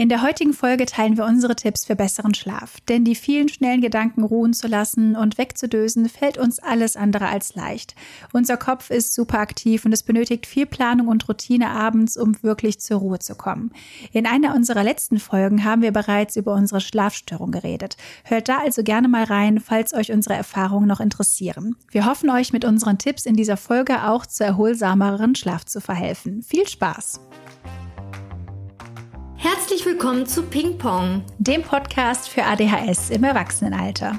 In der heutigen Folge teilen wir unsere Tipps für besseren Schlaf. Denn die vielen schnellen Gedanken ruhen zu lassen und wegzudösen, fällt uns alles andere als leicht. Unser Kopf ist super aktiv und es benötigt viel Planung und Routine abends, um wirklich zur Ruhe zu kommen. In einer unserer letzten Folgen haben wir bereits über unsere Schlafstörung geredet. Hört da also gerne mal rein, falls euch unsere Erfahrungen noch interessieren. Wir hoffen euch mit unseren Tipps in dieser Folge auch zu erholsameren Schlaf zu verhelfen. Viel Spaß! Herzlich willkommen zu Ping Pong, dem Podcast für ADHS im Erwachsenenalter.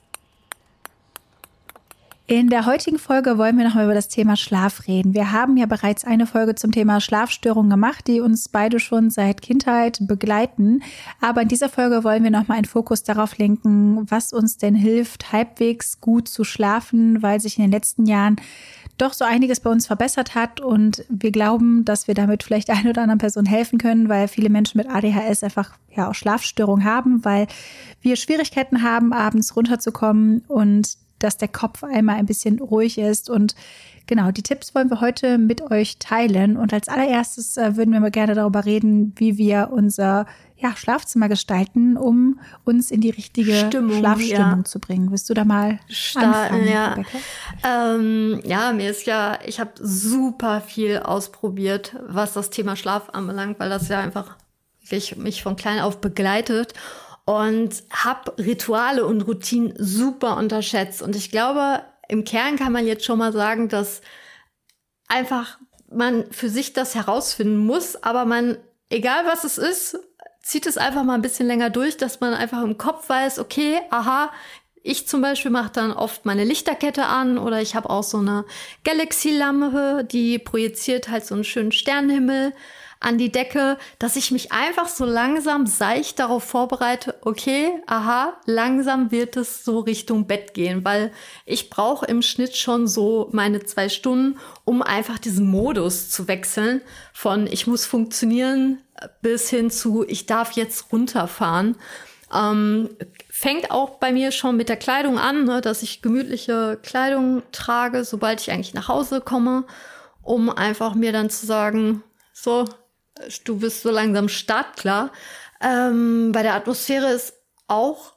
In der heutigen Folge wollen wir nochmal über das Thema Schlaf reden. Wir haben ja bereits eine Folge zum Thema Schlafstörungen gemacht, die uns beide schon seit Kindheit begleiten. Aber in dieser Folge wollen wir nochmal einen Fokus darauf lenken, was uns denn hilft, halbwegs gut zu schlafen, weil sich in den letzten Jahren doch so einiges bei uns verbessert hat und wir glauben, dass wir damit vielleicht ein oder anderen Person helfen können, weil viele Menschen mit ADHS einfach ja auch Schlafstörungen haben, weil wir Schwierigkeiten haben, abends runterzukommen und dass der Kopf einmal ein bisschen ruhig ist. Und genau, die Tipps wollen wir heute mit euch teilen. Und als allererstes äh, würden wir mal gerne darüber reden, wie wir unser ja, Schlafzimmer gestalten, um uns in die richtige Stimmung, Schlafstimmung ja. zu bringen. Willst du da mal starten? Ja. Ähm, ja, mir ist ja, ich habe super viel ausprobiert, was das Thema Schlaf anbelangt, weil das ja einfach wirklich mich von klein auf begleitet und habe Rituale und Routinen super unterschätzt. Und ich glaube, im Kern kann man jetzt schon mal sagen, dass einfach man für sich das herausfinden muss, aber man, egal was es ist, zieht es einfach mal ein bisschen länger durch, dass man einfach im Kopf weiß, okay, aha, ich zum Beispiel mache dann oft meine Lichterkette an oder ich habe auch so eine Galaxy-Lampe, die projiziert halt so einen schönen Sternenhimmel an die Decke, dass ich mich einfach so langsam seicht darauf vorbereite, okay, aha, langsam wird es so Richtung Bett gehen, weil ich brauche im Schnitt schon so meine zwei Stunden, um einfach diesen Modus zu wechseln von ich muss funktionieren bis hin zu ich darf jetzt runterfahren. Ähm, fängt auch bei mir schon mit der Kleidung an, ne, dass ich gemütliche Kleidung trage, sobald ich eigentlich nach Hause komme, um einfach mir dann zu sagen, so, du bist so langsam startklar. Ähm, bei der Atmosphäre ist auch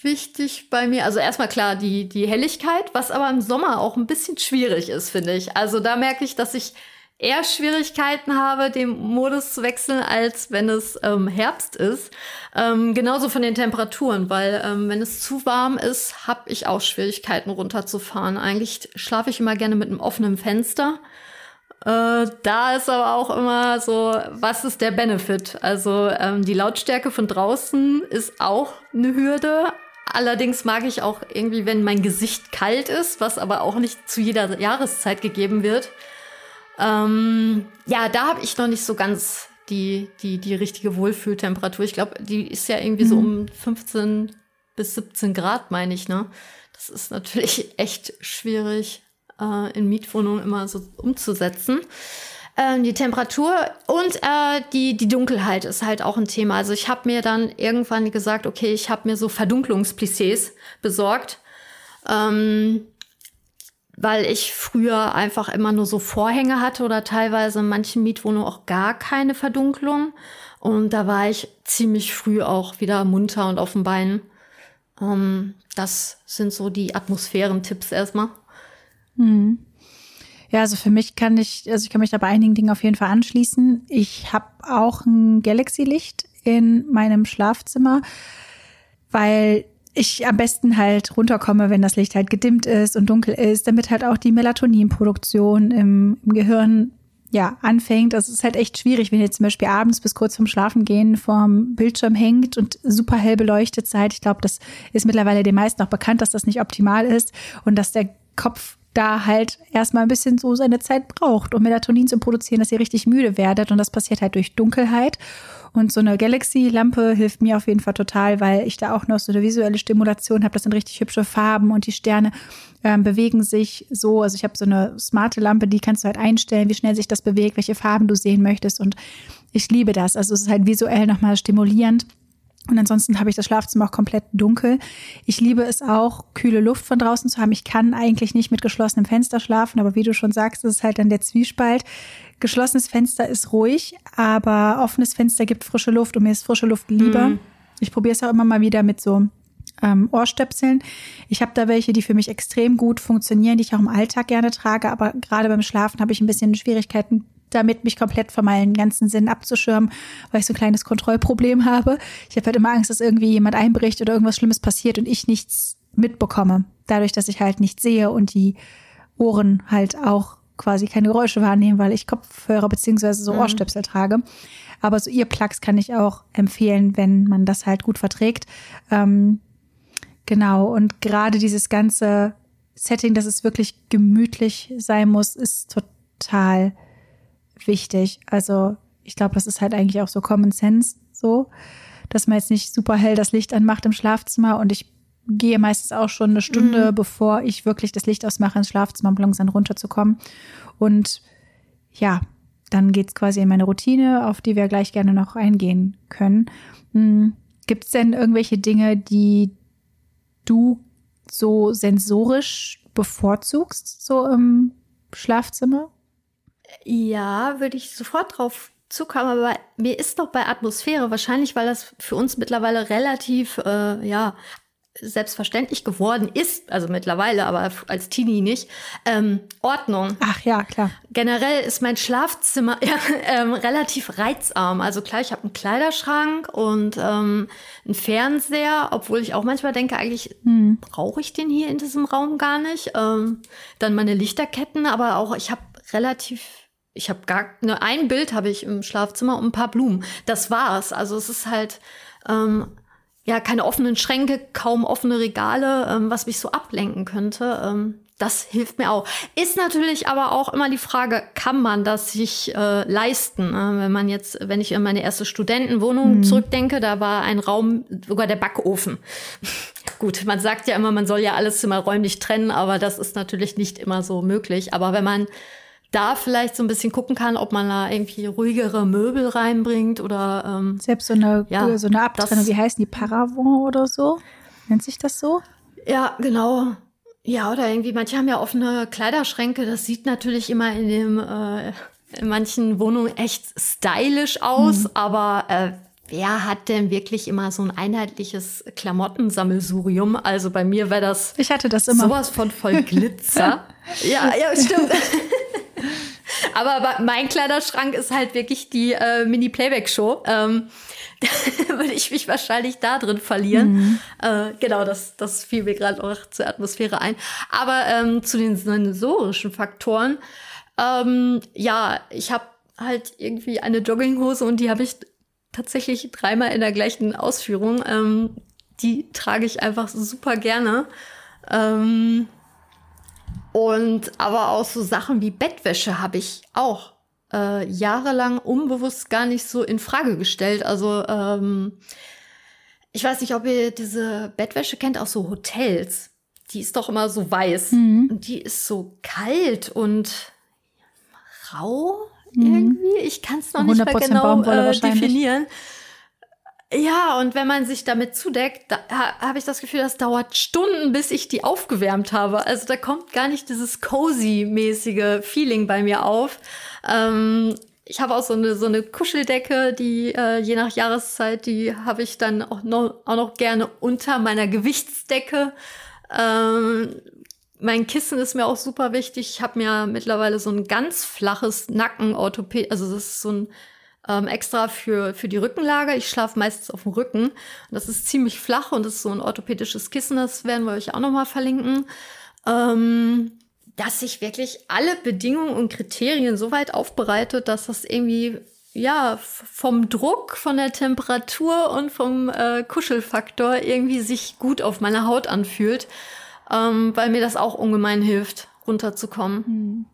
wichtig bei mir. Also erstmal klar die, die Helligkeit, was aber im Sommer auch ein bisschen schwierig ist, finde ich. Also da merke ich, dass ich eher Schwierigkeiten habe, den Modus zu wechseln, als wenn es ähm, Herbst ist. Ähm, genauso von den Temperaturen, weil ähm, wenn es zu warm ist, habe ich auch Schwierigkeiten runterzufahren. Eigentlich schlafe ich immer gerne mit einem offenen Fenster. Äh, da ist aber auch immer so, was ist der Benefit? Also ähm, die Lautstärke von draußen ist auch eine Hürde. Allerdings mag ich auch irgendwie, wenn mein Gesicht kalt ist, was aber auch nicht zu jeder Jahreszeit gegeben wird. Ähm, ja, da habe ich noch nicht so ganz die, die, die richtige Wohlfühltemperatur. Ich glaube, die ist ja irgendwie mhm. so um 15 bis 17 Grad, meine ich, ne? Das ist natürlich echt schwierig äh, in Mietwohnungen immer so umzusetzen. Ähm, die Temperatur und äh, die, die Dunkelheit ist halt auch ein Thema. Also ich habe mir dann irgendwann gesagt, okay, ich habe mir so Verdunklungsplissés besorgt. Ähm, weil ich früher einfach immer nur so Vorhänge hatte oder teilweise in manchen Mietwohnungen auch gar keine Verdunklung. Und da war ich ziemlich früh auch wieder munter und auf den Beinen. Ähm, das sind so die Atmosphärentipps erstmal. Hm. Ja, also für mich kann ich, also ich kann mich da bei einigen Dingen auf jeden Fall anschließen. Ich habe auch ein Galaxy-Licht in meinem Schlafzimmer, weil ich am besten halt runterkomme, wenn das Licht halt gedimmt ist und dunkel ist, damit halt auch die Melatoninproduktion im, im Gehirn ja, anfängt. Das ist halt echt schwierig, wenn ihr zum Beispiel abends bis kurz vorm Schlafengehen vorm Bildschirm hängt und super hell beleuchtet seid. Ich glaube, das ist mittlerweile den meisten auch bekannt, dass das nicht optimal ist und dass der Kopf da halt erstmal ein bisschen so seine Zeit braucht, um Melatonin zu produzieren, dass ihr richtig müde werdet. Und das passiert halt durch Dunkelheit. Und so eine Galaxy-Lampe hilft mir auf jeden Fall total, weil ich da auch noch so eine visuelle Stimulation habe. Das sind richtig hübsche Farben und die Sterne ähm, bewegen sich so. Also ich habe so eine smarte Lampe, die kannst du halt einstellen, wie schnell sich das bewegt, welche Farben du sehen möchtest. Und ich liebe das. Also es ist halt visuell nochmal stimulierend. Und ansonsten habe ich das Schlafzimmer auch komplett dunkel. Ich liebe es auch, kühle Luft von draußen zu haben. Ich kann eigentlich nicht mit geschlossenem Fenster schlafen, aber wie du schon sagst, ist es halt dann der Zwiespalt. Geschlossenes Fenster ist ruhig, aber offenes Fenster gibt frische Luft und mir ist frische Luft lieber. Mhm. Ich probiere es auch immer mal wieder mit so ähm, Ohrstöpseln. Ich habe da welche, die für mich extrem gut funktionieren, die ich auch im Alltag gerne trage, aber gerade beim Schlafen habe ich ein bisschen Schwierigkeiten, damit mich komplett von meinen ganzen Sinnen abzuschirmen, weil ich so ein kleines Kontrollproblem habe. Ich habe halt immer Angst, dass irgendwie jemand einbricht oder irgendwas Schlimmes passiert und ich nichts mitbekomme. Dadurch, dass ich halt nichts sehe und die Ohren halt auch quasi keine Geräusche wahrnehmen, weil ich Kopfhörer beziehungsweise so mhm. Ohrstöpsel trage. Aber so ihr Plugs kann ich auch empfehlen, wenn man das halt gut verträgt. Ähm, genau. Und gerade dieses ganze Setting, dass es wirklich gemütlich sein muss, ist total wichtig. Also ich glaube, das ist halt eigentlich auch so Common Sense so, dass man jetzt nicht super hell das Licht anmacht im Schlafzimmer und ich gehe meistens auch schon eine Stunde, mhm. bevor ich wirklich das Licht ausmache ins Schlafzimmer, um langsam runterzukommen. Und ja, dann geht's quasi in meine Routine, auf die wir gleich gerne noch eingehen können. Hm, Gibt es denn irgendwelche Dinge, die du so sensorisch bevorzugst, so im Schlafzimmer? Ja, würde ich sofort drauf zukommen, aber mir ist doch bei Atmosphäre wahrscheinlich, weil das für uns mittlerweile relativ äh, ja selbstverständlich geworden ist, also mittlerweile, aber als Teenie nicht, ähm, Ordnung. Ach ja, klar. Generell ist mein Schlafzimmer ja, ähm, relativ reizarm. Also klar, ich habe einen Kleiderschrank und ähm, einen Fernseher, obwohl ich auch manchmal denke, eigentlich hm. brauche ich den hier in diesem Raum gar nicht. Ähm, dann meine Lichterketten, aber auch ich habe relativ ich habe gar nur ein Bild habe ich im Schlafzimmer und ein paar Blumen. Das war's. Also es ist halt ähm, ja keine offenen Schränke, kaum offene Regale, ähm, was mich so ablenken könnte. Ähm, das hilft mir auch. Ist natürlich aber auch immer die Frage, kann man das sich äh, leisten? Ne? Wenn man jetzt, wenn ich an meine erste Studentenwohnung mhm. zurückdenke, da war ein Raum, sogar der Backofen. Gut, man sagt ja immer, man soll ja alles immer räumlich trennen, aber das ist natürlich nicht immer so möglich. Aber wenn man da vielleicht so ein bisschen gucken kann, ob man da irgendwie ruhigere Möbel reinbringt oder ähm, selbst so eine ja, so eine Abtrennung, wie heißen die Paravent oder so? Nennt sich das so? Ja, genau. Ja, oder irgendwie, manche haben ja offene Kleiderschränke, das sieht natürlich immer in dem äh, in manchen Wohnungen echt stylisch aus, mhm. aber äh, wer hat denn wirklich immer so ein einheitliches Klamottensammelsurium? Also bei mir wäre das Ich hatte das immer. sowas von voll Glitzer. ja, ja, stimmt. Aber mein Kleiderschrank ist halt wirklich die äh, Mini-Playback-Show. Ähm, würde ich mich wahrscheinlich da drin verlieren. Mhm. Äh, genau, das, das fiel mir gerade auch zur Atmosphäre ein. Aber ähm, zu den sensorischen Faktoren, ähm, ja, ich habe halt irgendwie eine Jogginghose und die habe ich tatsächlich dreimal in der gleichen Ausführung. Ähm, die trage ich einfach super gerne. Ähm, und aber auch so Sachen wie Bettwäsche habe ich auch äh, jahrelang unbewusst gar nicht so in Frage gestellt. Also ähm, ich weiß nicht, ob ihr diese Bettwäsche kennt aus so Hotels. Die ist doch immer so weiß. Mhm. Und die ist so kalt und rau mhm. irgendwie. Ich kann es noch nicht mehr genau äh, definieren. Ja, und wenn man sich damit zudeckt, da habe ich das Gefühl, das dauert Stunden, bis ich die aufgewärmt habe. Also da kommt gar nicht dieses cozy-mäßige Feeling bei mir auf. Ähm, ich habe auch so eine, so eine Kuscheldecke, die äh, je nach Jahreszeit, die habe ich dann auch noch, auch noch gerne unter meiner Gewichtsdecke. Ähm, mein Kissen ist mir auch super wichtig. Ich habe mir mittlerweile so ein ganz flaches Nackenorthopäd, also das ist so ein ähm, extra für, für die Rückenlage. Ich schlafe meistens auf dem Rücken. Das ist ziemlich flach und ist so ein orthopädisches Kissen, das werden wir euch auch nochmal verlinken. Ähm, dass sich wirklich alle Bedingungen und Kriterien so weit aufbereitet, dass das irgendwie ja vom Druck, von der Temperatur und vom äh, Kuschelfaktor irgendwie sich gut auf meiner Haut anfühlt, ähm, weil mir das auch ungemein hilft. runterzukommen. Hm.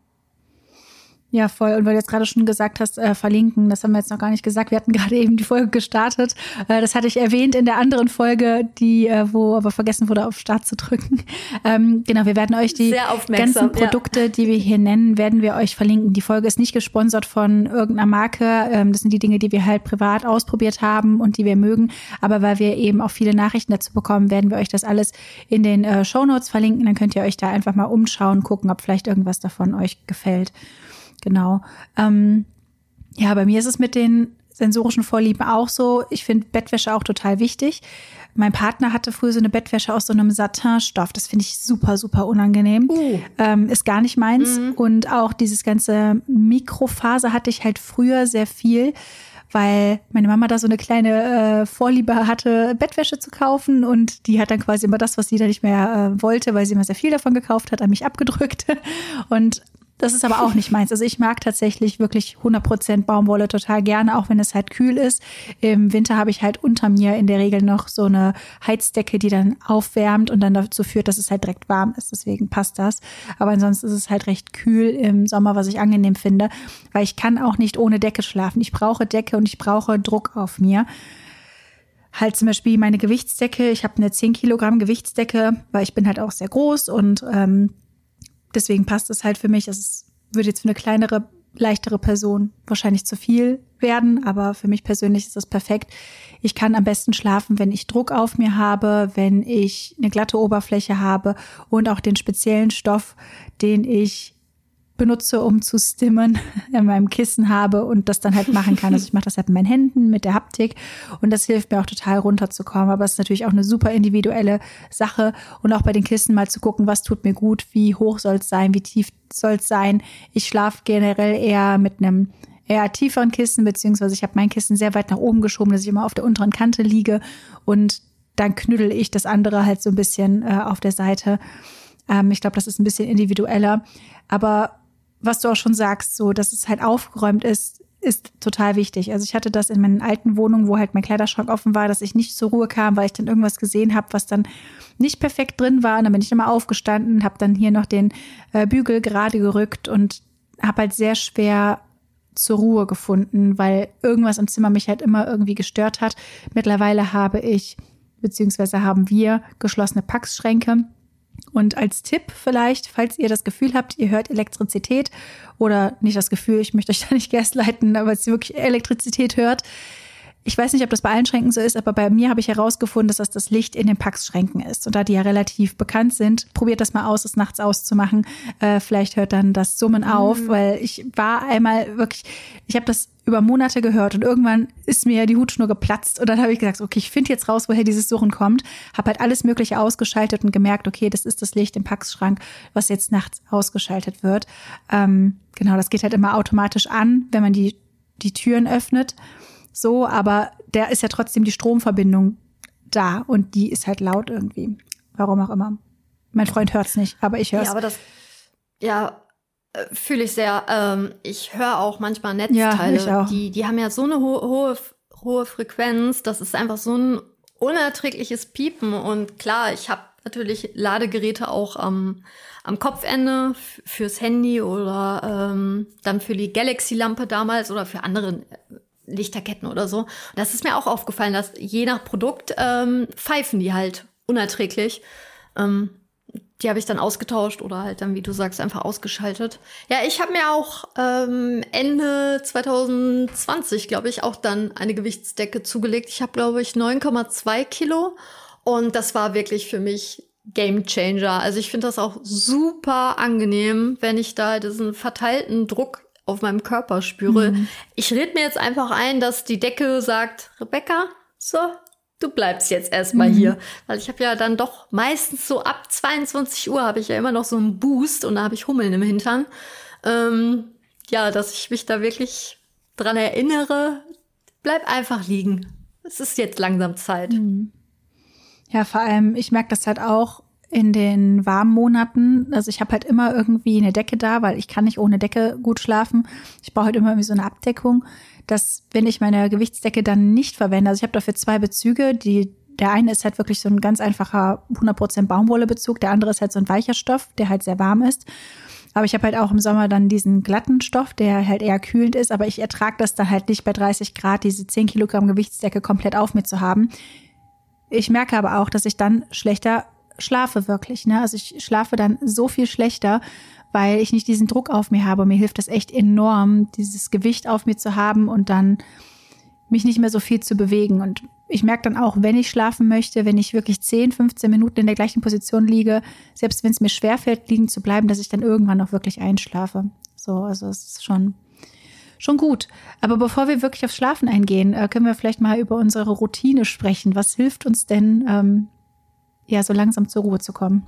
Ja, voll. Und weil du jetzt gerade schon gesagt hast, äh, verlinken, das haben wir jetzt noch gar nicht gesagt. Wir hatten gerade eben die Folge gestartet. Äh, das hatte ich erwähnt in der anderen Folge, die, äh, wo aber vergessen wurde, auf Start zu drücken. Ähm, genau, wir werden euch die ganzen Produkte, ja. die wir hier nennen, werden wir euch verlinken. Die Folge ist nicht gesponsert von irgendeiner Marke. Ähm, das sind die Dinge, die wir halt privat ausprobiert haben und die wir mögen. Aber weil wir eben auch viele Nachrichten dazu bekommen, werden wir euch das alles in den äh, Show Notes verlinken. Dann könnt ihr euch da einfach mal umschauen, gucken, ob vielleicht irgendwas davon euch gefällt. Genau. Ähm, ja, bei mir ist es mit den sensorischen Vorlieben auch so. Ich finde Bettwäsche auch total wichtig. Mein Partner hatte früher so eine Bettwäsche aus so einem Satinstoff. Das finde ich super, super unangenehm. Uh. Ähm, ist gar nicht meins. Mhm. Und auch dieses ganze Mikrofaser hatte ich halt früher sehr viel, weil meine Mama da so eine kleine äh, Vorliebe hatte, Bettwäsche zu kaufen. Und die hat dann quasi immer das, was sie da nicht mehr äh, wollte, weil sie immer sehr viel davon gekauft hat, an mich abgedrückt. Und das ist aber auch nicht meins. Also ich mag tatsächlich wirklich 100% Baumwolle total gerne, auch wenn es halt kühl ist. Im Winter habe ich halt unter mir in der Regel noch so eine Heizdecke, die dann aufwärmt und dann dazu führt, dass es halt direkt warm ist. Deswegen passt das. Aber ansonsten ist es halt recht kühl im Sommer, was ich angenehm finde, weil ich kann auch nicht ohne Decke schlafen. Ich brauche Decke und ich brauche Druck auf mir halt zum Beispiel meine Gewichtsdecke. Ich habe eine 10 Kilogramm Gewichtsdecke, weil ich bin halt auch sehr groß und ähm, deswegen passt es halt für mich. Es würde jetzt für eine kleinere, leichtere Person wahrscheinlich zu viel werden, aber für mich persönlich ist das perfekt. Ich kann am besten schlafen, wenn ich Druck auf mir habe, wenn ich eine glatte Oberfläche habe und auch den speziellen Stoff, den ich benutze, um zu stimmen, in meinem Kissen habe und das dann halt machen kann. Also ich mache das halt mit meinen Händen, mit der Haptik und das hilft mir auch total runterzukommen. Aber es ist natürlich auch eine super individuelle Sache und auch bei den Kissen mal zu gucken, was tut mir gut, wie hoch soll es sein, wie tief soll es sein. Ich schlafe generell eher mit einem eher tieferen Kissen, beziehungsweise ich habe mein Kissen sehr weit nach oben geschoben, dass ich immer auf der unteren Kante liege und dann knüttel ich das andere halt so ein bisschen äh, auf der Seite. Ähm, ich glaube, das ist ein bisschen individueller. Aber was du auch schon sagst, so, dass es halt aufgeräumt ist, ist total wichtig. Also ich hatte das in meinen alten Wohnungen, wo halt mein Kleiderschrank offen war, dass ich nicht zur Ruhe kam, weil ich dann irgendwas gesehen habe, was dann nicht perfekt drin war. Und dann bin ich immer aufgestanden, habe dann hier noch den äh, Bügel gerade gerückt und habe halt sehr schwer zur Ruhe gefunden, weil irgendwas im Zimmer mich halt immer irgendwie gestört hat. Mittlerweile habe ich, beziehungsweise haben wir geschlossene Packschränke und als Tipp vielleicht, falls ihr das Gefühl habt, ihr hört Elektrizität oder nicht das Gefühl, ich möchte euch da nicht gaslighten, aber es wirklich Elektrizität hört, ich weiß nicht, ob das bei allen Schränken so ist, aber bei mir habe ich herausgefunden, dass das das Licht in den Packschränken ist. Und da die ja relativ bekannt sind, probiert das mal aus, es nachts auszumachen. Äh, vielleicht hört dann das Summen auf, mhm. weil ich war einmal wirklich, ich habe das über Monate gehört und irgendwann ist mir die Hutschnur geplatzt und dann habe ich gesagt, okay, ich finde jetzt raus, woher dieses Suchen kommt. Habe halt alles Mögliche ausgeschaltet und gemerkt, okay, das ist das Licht im Packschrank, was jetzt nachts ausgeschaltet wird. Ähm, genau, das geht halt immer automatisch an, wenn man die, die Türen öffnet so, aber der ist ja trotzdem die Stromverbindung da und die ist halt laut irgendwie. Warum auch immer. Mein Freund hört's nicht, aber ich hör's. Ja, aber das, ja, äh, fühle ich sehr. Ähm, ich höre auch manchmal Netzteile, ja, die, die haben ja so eine ho hohe, hohe Frequenz, das ist einfach so ein unerträgliches Piepen. Und klar, ich habe natürlich Ladegeräte auch am, am Kopfende fürs Handy oder ähm, dann für die Galaxy-Lampe damals oder für andere Lichterketten oder so. Das ist mir auch aufgefallen, dass je nach Produkt ähm, pfeifen die halt unerträglich. Ähm, die habe ich dann ausgetauscht oder halt dann, wie du sagst, einfach ausgeschaltet. Ja, ich habe mir auch ähm, Ende 2020, glaube ich, auch dann eine Gewichtsdecke zugelegt. Ich habe, glaube ich, 9,2 Kilo. Und das war wirklich für mich Game Changer. Also ich finde das auch super angenehm, wenn ich da diesen verteilten Druck auf meinem Körper spüre. Mhm. Ich rede mir jetzt einfach ein, dass die Decke sagt, Rebecca, so, du bleibst jetzt erstmal mhm. hier. Weil ich habe ja dann doch meistens so ab 22 Uhr habe ich ja immer noch so einen Boost und da habe ich Hummeln im Hintern. Ähm, ja, dass ich mich da wirklich dran erinnere, bleib einfach liegen. Es ist jetzt langsam Zeit. Mhm. Ja, vor allem, ich merke das halt auch, in den warmen Monaten, also ich habe halt immer irgendwie eine Decke da, weil ich kann nicht ohne Decke gut schlafen. Ich brauche halt immer irgendwie so eine Abdeckung, dass wenn ich meine Gewichtsdecke dann nicht verwende, also ich habe dafür zwei Bezüge, die der eine ist halt wirklich so ein ganz einfacher 100% Baumwollebezug, der andere ist halt so ein weicher Stoff, der halt sehr warm ist. Aber ich habe halt auch im Sommer dann diesen glatten Stoff, der halt eher kühlend ist, aber ich ertrage das dann halt nicht bei 30 Grad, diese 10 Kilogramm Gewichtsdecke komplett auf mir zu haben. Ich merke aber auch, dass ich dann schlechter schlafe wirklich. Ne? Also ich schlafe dann so viel schlechter, weil ich nicht diesen Druck auf mir habe. Mir hilft das echt enorm, dieses Gewicht auf mir zu haben und dann mich nicht mehr so viel zu bewegen. Und ich merke dann auch, wenn ich schlafen möchte, wenn ich wirklich 10, 15 Minuten in der gleichen Position liege, selbst wenn es mir schwerfällt, liegen zu bleiben, dass ich dann irgendwann noch wirklich einschlafe. So, also es ist schon, schon gut. Aber bevor wir wirklich aufs Schlafen eingehen, äh, können wir vielleicht mal über unsere Routine sprechen. Was hilft uns denn, ähm, ja, so langsam zur Ruhe zu kommen?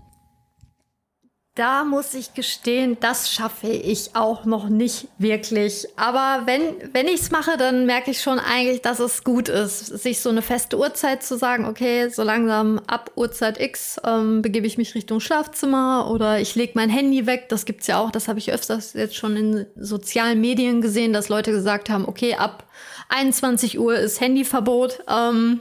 Da muss ich gestehen, das schaffe ich auch noch nicht wirklich. Aber wenn, wenn ich es mache, dann merke ich schon eigentlich, dass es gut ist, sich so eine feste Uhrzeit zu sagen, okay, so langsam ab Uhrzeit X ähm, begebe ich mich Richtung Schlafzimmer oder ich lege mein Handy weg. Das gibt's ja auch, das habe ich öfters jetzt schon in sozialen Medien gesehen, dass Leute gesagt haben, okay, ab 21 Uhr ist Handyverbot. Ähm,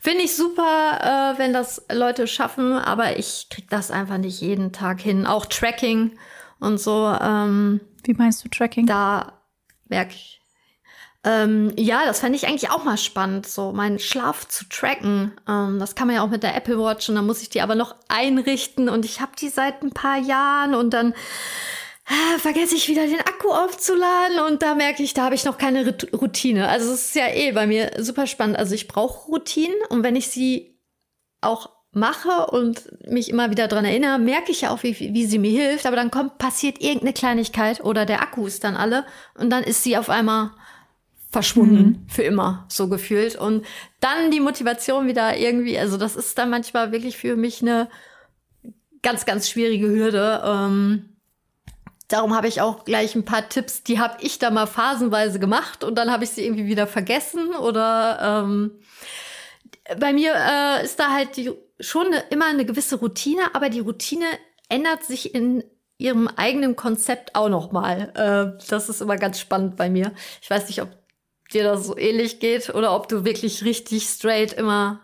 Finde ich super, äh, wenn das Leute schaffen, aber ich krieg das einfach nicht jeden Tag hin. Auch Tracking und so. Ähm, Wie meinst du Tracking? Da merke ich. Ähm, ja, das fände ich eigentlich auch mal spannend, so meinen Schlaf zu tracken. Ähm, das kann man ja auch mit der Apple Watch und dann muss ich die aber noch einrichten und ich habe die seit ein paar Jahren und dann Ah, vergesse ich wieder den Akku aufzuladen und da merke ich, da habe ich noch keine Routine. Also es ist ja eh bei mir super spannend. Also ich brauche Routinen und wenn ich sie auch mache und mich immer wieder dran erinnere, merke ich ja auch, wie, wie sie mir hilft. Aber dann kommt, passiert irgendeine Kleinigkeit oder der Akku ist dann alle und dann ist sie auf einmal verschwunden mhm. für immer, so gefühlt. Und dann die Motivation wieder irgendwie, also das ist dann manchmal wirklich für mich eine ganz, ganz schwierige Hürde. Ähm, Darum habe ich auch gleich ein paar Tipps, die habe ich da mal phasenweise gemacht und dann habe ich sie irgendwie wieder vergessen oder ähm, bei mir äh, ist da halt die, schon eine, immer eine gewisse Routine, aber die Routine ändert sich in ihrem eigenen Konzept auch noch mal. Äh, das ist immer ganz spannend bei mir. Ich weiß nicht, ob dir das so ähnlich geht oder ob du wirklich richtig straight immer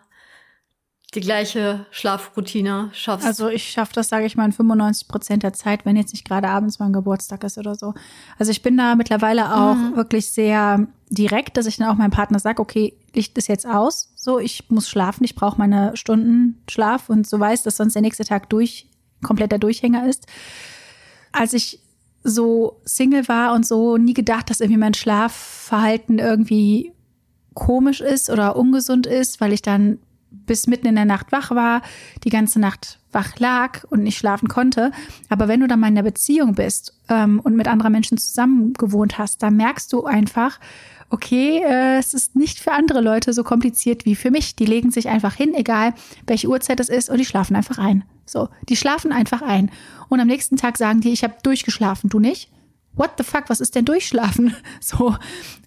die gleiche Schlafroutine schaffst. Also ich schaffe das, sage ich mal, in 95 Prozent der Zeit, wenn jetzt nicht gerade abends mein Geburtstag ist oder so. Also ich bin da mittlerweile auch mhm. wirklich sehr direkt, dass ich dann auch meinem Partner sage, okay, Licht ist jetzt aus, so ich muss schlafen, ich brauche meine Stunden Schlaf und so weiß, dass sonst der nächste Tag durch kompletter Durchhänger ist. Als ich so Single war und so nie gedacht, dass irgendwie mein Schlafverhalten irgendwie komisch ist oder ungesund ist, weil ich dann bis mitten in der Nacht wach war, die ganze Nacht wach lag und nicht schlafen konnte. Aber wenn du dann mal in der Beziehung bist ähm, und mit anderen Menschen zusammen gewohnt hast, dann merkst du einfach, okay, äh, es ist nicht für andere Leute so kompliziert wie für mich. Die legen sich einfach hin, egal welche Uhrzeit es ist, und die schlafen einfach ein. So, die schlafen einfach ein. Und am nächsten Tag sagen die, ich habe durchgeschlafen, du nicht? What the fuck, was ist denn durchschlafen? So,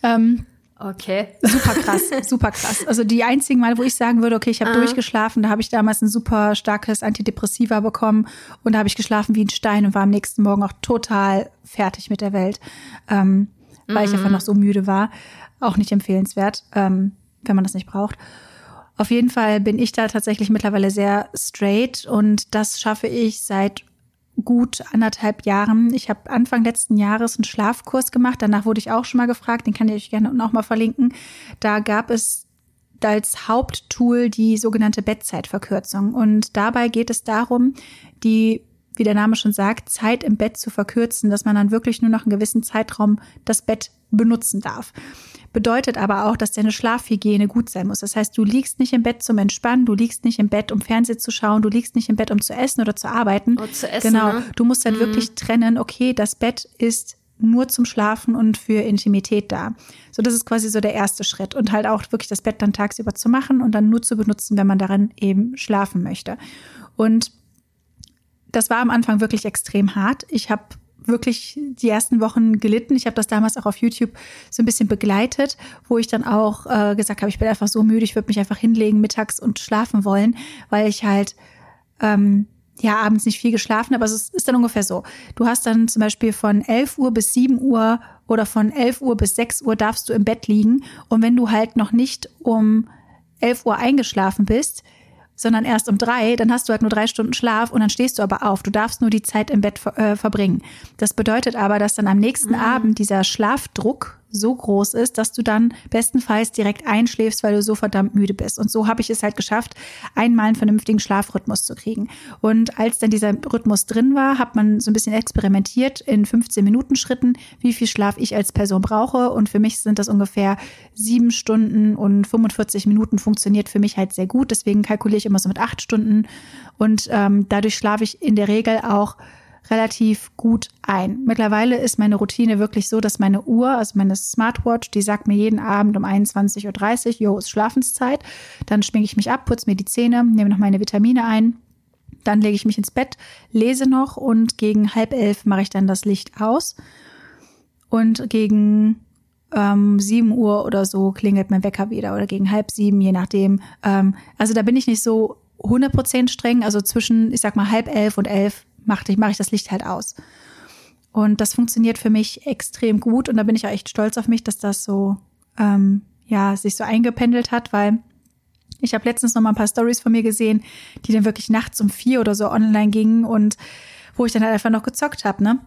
ähm, Okay. Super krass, super krass. Also die einzigen Mal, wo ich sagen würde, okay, ich habe ah. durchgeschlafen, da habe ich damals ein super starkes Antidepressiva bekommen und da habe ich geschlafen wie ein Stein und war am nächsten Morgen auch total fertig mit der Welt, ähm, weil mhm. ich einfach noch so müde war. Auch nicht empfehlenswert, ähm, wenn man das nicht braucht. Auf jeden Fall bin ich da tatsächlich mittlerweile sehr straight und das schaffe ich seit gut anderthalb Jahren. Ich habe Anfang letzten Jahres einen Schlafkurs gemacht. Danach wurde ich auch schon mal gefragt. Den kann ich euch gerne noch mal verlinken. Da gab es als Haupttool die sogenannte Bettzeitverkürzung. Und dabei geht es darum, die, wie der Name schon sagt, Zeit im Bett zu verkürzen, dass man dann wirklich nur noch einen gewissen Zeitraum das Bett benutzen darf bedeutet aber auch, dass deine Schlafhygiene gut sein muss. Das heißt, du liegst nicht im Bett zum Entspannen, du liegst nicht im Bett, um Fernsehen zu schauen, du liegst nicht im Bett, um zu essen oder zu arbeiten. Oder zu essen, genau. Ne? Du musst halt mhm. wirklich trennen, okay, das Bett ist nur zum Schlafen und für Intimität da. So, das ist quasi so der erste Schritt. Und halt auch wirklich das Bett dann tagsüber zu machen und dann nur zu benutzen, wenn man darin eben schlafen möchte. Und das war am Anfang wirklich extrem hart. Ich habe wirklich die ersten Wochen gelitten. Ich habe das damals auch auf YouTube so ein bisschen begleitet, wo ich dann auch äh, gesagt habe, ich bin einfach so müde, ich würde mich einfach hinlegen mittags und schlafen wollen, weil ich halt ähm, ja abends nicht viel geschlafen habe. Also es ist dann ungefähr so. Du hast dann zum Beispiel von 11 Uhr bis 7 Uhr oder von 11 Uhr bis 6 Uhr darfst du im Bett liegen. Und wenn du halt noch nicht um 11 Uhr eingeschlafen bist, sondern erst um drei, dann hast du halt nur drei Stunden Schlaf und dann stehst du aber auf. Du darfst nur die Zeit im Bett äh, verbringen. Das bedeutet aber, dass dann am nächsten mhm. Abend dieser Schlafdruck so groß ist, dass du dann bestenfalls direkt einschläfst, weil du so verdammt müde bist. Und so habe ich es halt geschafft, einmal einen vernünftigen Schlafrhythmus zu kriegen. Und als dann dieser Rhythmus drin war, hat man so ein bisschen experimentiert in 15 Minuten Schritten, wie viel Schlaf ich als Person brauche. Und für mich sind das ungefähr sieben Stunden und 45 Minuten funktioniert für mich halt sehr gut. Deswegen kalkuliere ich immer so mit acht Stunden. Und ähm, dadurch schlafe ich in der Regel auch relativ gut ein. Mittlerweile ist meine Routine wirklich so, dass meine Uhr, also meine Smartwatch, die sagt mir jeden Abend um 21.30 Uhr, jo, ist Schlafenszeit. Dann schminke ich mich ab, putze mir die Zähne, nehme noch meine Vitamine ein. Dann lege ich mich ins Bett, lese noch und gegen halb elf mache ich dann das Licht aus. Und gegen ähm, 7 Uhr oder so klingelt mein Wecker wieder oder gegen halb sieben, je nachdem. Ähm, also da bin ich nicht so 100% streng. Also zwischen, ich sag mal, halb elf und elf mache ich, mach ich das Licht halt aus. Und das funktioniert für mich extrem gut und da bin ich auch echt stolz auf mich, dass das so ähm, ja sich so eingependelt hat, weil ich habe letztens noch mal ein paar Stories von mir gesehen, die dann wirklich nachts um vier oder so online gingen und wo ich dann halt einfach noch gezockt habe, ne?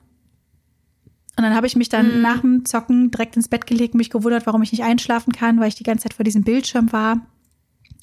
Und dann habe ich mich dann mhm. nach dem Zocken direkt ins Bett gelegt, mich gewundert, warum ich nicht einschlafen kann, weil ich die ganze Zeit vor diesem Bildschirm war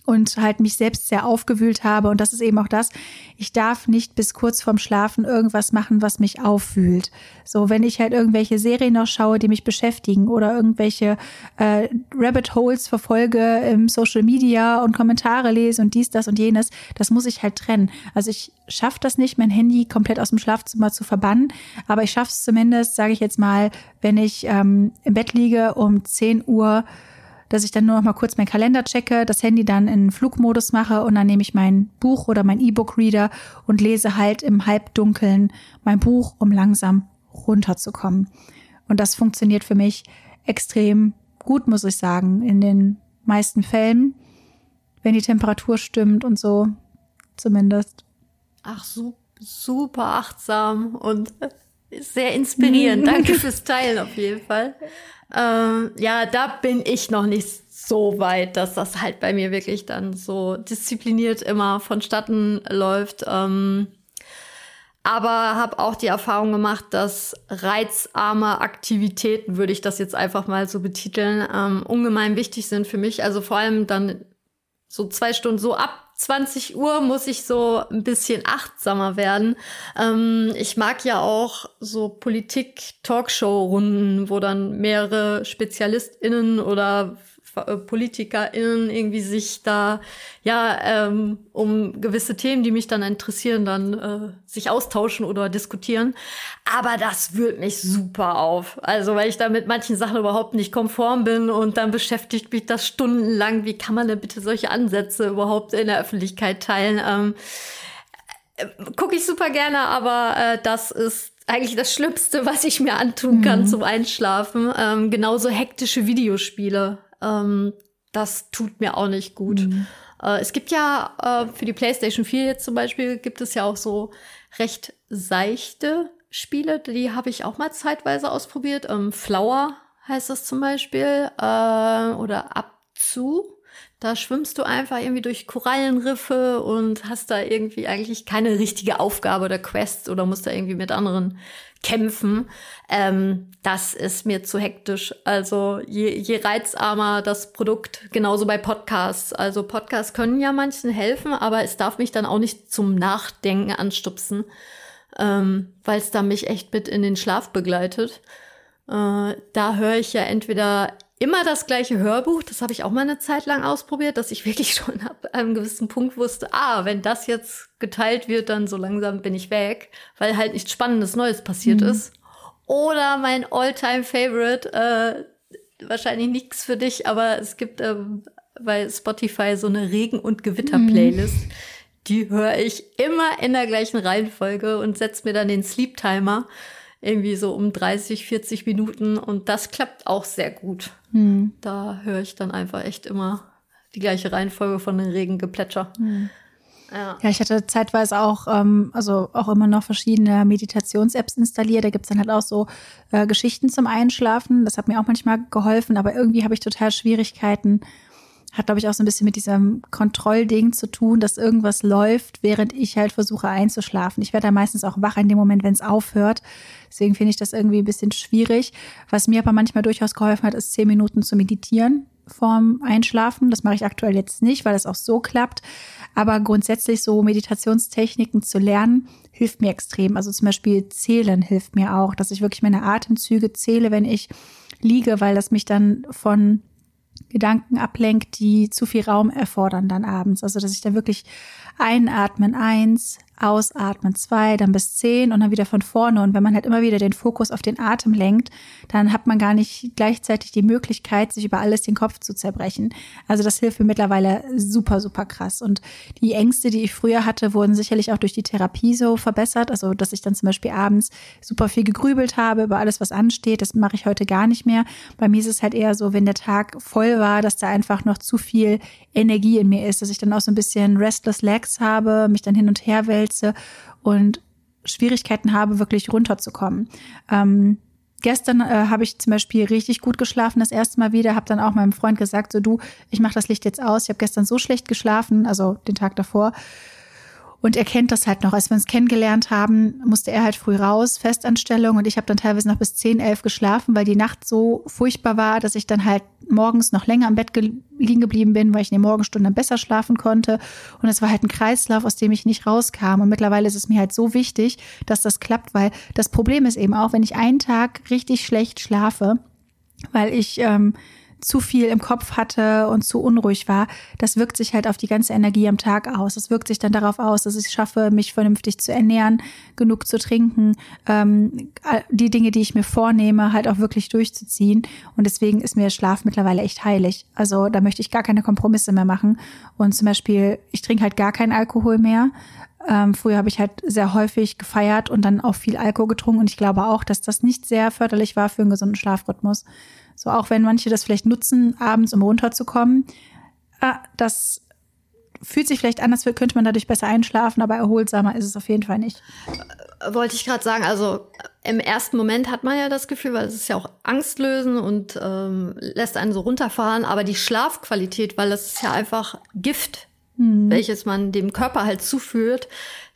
und halt mich selbst sehr aufgewühlt habe. Und das ist eben auch das. Ich darf nicht bis kurz vorm Schlafen irgendwas machen, was mich aufwühlt. So, wenn ich halt irgendwelche Serien noch schaue, die mich beschäftigen oder irgendwelche äh, Rabbit Holes verfolge im Social Media und Kommentare lese und dies, das und jenes, das muss ich halt trennen. Also ich schaffe das nicht, mein Handy komplett aus dem Schlafzimmer zu verbannen, aber ich schaffe es zumindest, sage ich jetzt mal, wenn ich ähm, im Bett liege um 10 Uhr dass ich dann nur noch mal kurz meinen Kalender checke, das Handy dann in Flugmodus mache und dann nehme ich mein Buch oder mein E-Book-Reader und lese halt im Halbdunkeln mein Buch, um langsam runterzukommen. Und das funktioniert für mich extrem gut, muss ich sagen, in den meisten Fällen, wenn die Temperatur stimmt und so, zumindest. Ach, super achtsam und sehr inspirierend. Danke fürs Teilen auf jeden Fall. Ähm, ja, da bin ich noch nicht so weit, dass das halt bei mir wirklich dann so diszipliniert immer vonstatten läuft. Ähm, aber habe auch die Erfahrung gemacht, dass reizarme Aktivitäten, würde ich das jetzt einfach mal so betiteln, ähm, ungemein wichtig sind für mich. Also vor allem dann so zwei Stunden so ab 20 Uhr muss ich so ein bisschen achtsamer werden. Ähm, ich mag ja auch so Politik-Talkshow-Runden, wo dann mehrere SpezialistInnen oder PolitikerInnen irgendwie sich da ja ähm, um gewisse Themen, die mich dann interessieren, dann äh, sich austauschen oder diskutieren. Aber das wühlt mich super auf. Also weil ich da mit manchen Sachen überhaupt nicht konform bin und dann beschäftigt mich das stundenlang. Wie kann man denn bitte solche Ansätze überhaupt in der Öffentlichkeit teilen? Ähm, äh, Gucke ich super gerne, aber äh, das ist eigentlich das Schlimmste, was ich mir antun kann mhm. zum Einschlafen. Ähm, genauso hektische Videospiele. Ähm, das tut mir auch nicht gut. Mhm. Äh, es gibt ja äh, für die PlayStation 4 jetzt zum Beispiel gibt es ja auch so recht seichte Spiele, die habe ich auch mal zeitweise ausprobiert. Ähm, Flower heißt das zum Beispiel äh, oder Abzu. Da schwimmst du einfach irgendwie durch Korallenriffe und hast da irgendwie eigentlich keine richtige Aufgabe oder Quest oder musst da irgendwie mit anderen kämpfen. Ähm, das ist mir zu hektisch. Also je, je reizarmer das Produkt, genauso bei Podcasts. Also Podcasts können ja manchen helfen, aber es darf mich dann auch nicht zum Nachdenken anstupsen, ähm, weil es da mich echt mit in den Schlaf begleitet. Äh, da höre ich ja entweder immer das gleiche Hörbuch. Das habe ich auch mal eine Zeit lang ausprobiert, dass ich wirklich schon ab einem gewissen Punkt wusste, ah, wenn das jetzt geteilt wird, dann so langsam bin ich weg, weil halt nichts Spannendes Neues passiert mhm. ist. Oder mein Alltime favorite äh, wahrscheinlich nichts für dich, aber es gibt ähm, bei Spotify so eine Regen- und Gewitter-Playlist. Mhm. Die höre ich immer in der gleichen Reihenfolge und setze mir dann den Sleep-Timer irgendwie so um 30, 40 Minuten und das klappt auch sehr gut. Mhm. Da höre ich dann einfach echt immer die gleiche Reihenfolge von den Regengeplätscher. Mhm. Ja. ja, ich hatte zeitweise auch, ähm, also auch immer noch verschiedene Meditations-Apps installiert. Da gibt's dann halt auch so äh, Geschichten zum Einschlafen. Das hat mir auch manchmal geholfen, aber irgendwie habe ich total Schwierigkeiten, hat, glaube ich, auch so ein bisschen mit diesem Kontrollding zu tun, dass irgendwas läuft, während ich halt versuche einzuschlafen. Ich werde da meistens auch wach in dem Moment, wenn es aufhört. Deswegen finde ich das irgendwie ein bisschen schwierig. Was mir aber manchmal durchaus geholfen hat, ist zehn Minuten zu meditieren vorm Einschlafen. Das mache ich aktuell jetzt nicht, weil das auch so klappt. Aber grundsätzlich so Meditationstechniken zu lernen, hilft mir extrem. Also zum Beispiel Zählen hilft mir auch, dass ich wirklich meine Atemzüge zähle, wenn ich liege, weil das mich dann von Gedanken ablenkt, die zu viel Raum erfordern dann abends. Also dass ich da wirklich einatmen eins, ausatmen zwei, dann bis zehn und dann wieder von vorne. Und wenn man halt immer wieder den Fokus auf den Atem lenkt, dann hat man gar nicht gleichzeitig die Möglichkeit, sich über alles den Kopf zu zerbrechen. Also das hilft mir mittlerweile super, super krass. Und die Ängste, die ich früher hatte, wurden sicherlich auch durch die Therapie so verbessert. Also dass ich dann zum Beispiel abends super viel gegrübelt habe über alles, was ansteht. Das mache ich heute gar nicht mehr. Bei mir ist es halt eher so, wenn der Tag voll war, dass da einfach noch zu viel Energie in mir ist, dass ich dann auch so ein bisschen restless legs habe, mich dann hin und her wälze wälze und Schwierigkeiten habe, wirklich runterzukommen. Ähm, gestern äh, habe ich zum Beispiel richtig gut geschlafen, das erste Mal wieder, habe dann auch meinem Freund gesagt, so du, ich mache das Licht jetzt aus. Ich habe gestern so schlecht geschlafen, also den Tag davor. Und er kennt das halt noch. Als wir uns kennengelernt haben, musste er halt früh raus, Festanstellung. Und ich habe dann teilweise noch bis 10, 11 geschlafen, weil die Nacht so furchtbar war, dass ich dann halt morgens noch länger am Bett ge liegen geblieben bin, weil ich in den Morgenstunden besser schlafen konnte. Und es war halt ein Kreislauf, aus dem ich nicht rauskam. Und mittlerweile ist es mir halt so wichtig, dass das klappt, weil das Problem ist eben auch, wenn ich einen Tag richtig schlecht schlafe, weil ich ähm, zu viel im Kopf hatte und zu unruhig war, das wirkt sich halt auf die ganze Energie am Tag aus. Das wirkt sich dann darauf aus, dass ich schaffe, mich vernünftig zu ernähren, genug zu trinken, ähm, die Dinge, die ich mir vornehme, halt auch wirklich durchzuziehen. Und deswegen ist mir Schlaf mittlerweile echt heilig. Also da möchte ich gar keine Kompromisse mehr machen. Und zum Beispiel, ich trinke halt gar keinen Alkohol mehr. Ähm, früher habe ich halt sehr häufig gefeiert und dann auch viel Alkohol getrunken. Und ich glaube auch, dass das nicht sehr förderlich war für einen gesunden Schlafrhythmus. So auch wenn manche das vielleicht nutzen, abends um runterzukommen. Ah, das fühlt sich vielleicht anders, könnte man dadurch besser einschlafen, aber erholsamer ist es auf jeden Fall nicht. Äh, wollte ich gerade sagen, also im ersten Moment hat man ja das Gefühl, weil es ist ja auch angstlösen und ähm, lässt einen so runterfahren, aber die Schlafqualität, weil das ist ja einfach Gift, hm. welches man dem Körper halt zuführt,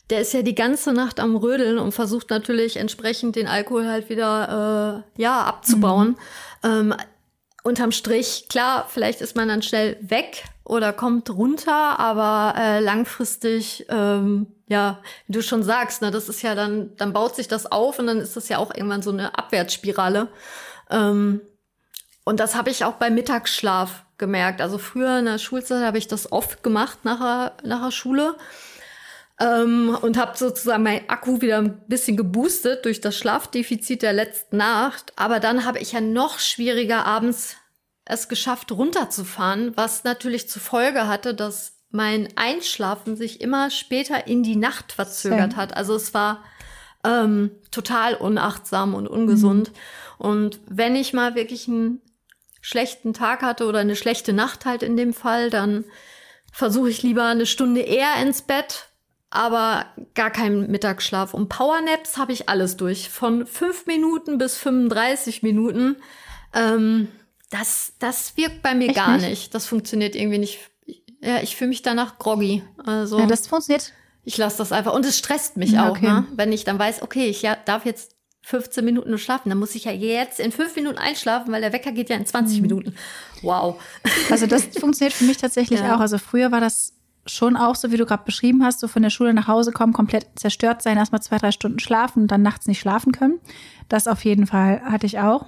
der ist ja die ganze Nacht am Rödeln und versucht natürlich entsprechend den Alkohol halt wieder äh, ja abzubauen. Mhm. Ähm, unterm Strich, klar, vielleicht ist man dann schnell weg oder kommt runter, aber äh, langfristig, ähm, ja, wie du schon sagst, ne, das ist ja dann, dann baut sich das auf und dann ist das ja auch irgendwann so eine Abwärtsspirale. Ähm, und das habe ich auch beim Mittagsschlaf gemerkt. Also früher in der Schulzeit habe ich das oft gemacht nach der, nach der Schule ähm, und habe sozusagen mein Akku wieder ein bisschen geboostet durch das Schlafdefizit der letzten Nacht. Aber dann habe ich ja noch schwieriger abends es geschafft, runterzufahren, was natürlich zur Folge hatte, dass mein Einschlafen sich immer später in die Nacht verzögert hat. Also es war ähm, total unachtsam und ungesund. Mhm. Und wenn ich mal wirklich einen schlechten Tag hatte oder eine schlechte Nacht halt in dem Fall, dann versuche ich lieber eine Stunde eher ins Bett, aber gar keinen Mittagsschlaf. Und Powernaps habe ich alles durch. Von fünf Minuten bis 35 Minuten. Ähm, das, das wirkt bei mir Echt gar nicht? nicht? Das funktioniert irgendwie nicht. Ja, ich fühle mich danach groggy. Also, ja, das funktioniert. Ich lasse das einfach. Und es stresst mich ja, auch, okay. ne? wenn ich dann weiß, okay, ich ja, darf jetzt 15 Minuten nur schlafen. Dann muss ich ja jetzt in fünf Minuten einschlafen, weil der Wecker geht ja in 20 mhm. Minuten. Wow. Also das funktioniert für mich tatsächlich ja. auch. Also früher war das schon auch so, wie du gerade beschrieben hast, so von der Schule nach Hause kommen, komplett zerstört sein, erstmal zwei, drei Stunden schlafen und dann nachts nicht schlafen können. Das auf jeden Fall hatte ich auch.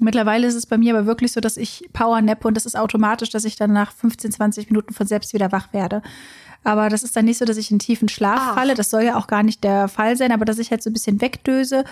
Mittlerweile ist es bei mir aber wirklich so, dass ich Power nappe und das ist automatisch, dass ich dann nach 15, 20 Minuten von selbst wieder wach werde. Aber das ist dann nicht so, dass ich in tiefen Schlaf Ach. falle. Das soll ja auch gar nicht der Fall sein, aber dass ich halt so ein bisschen wegdöse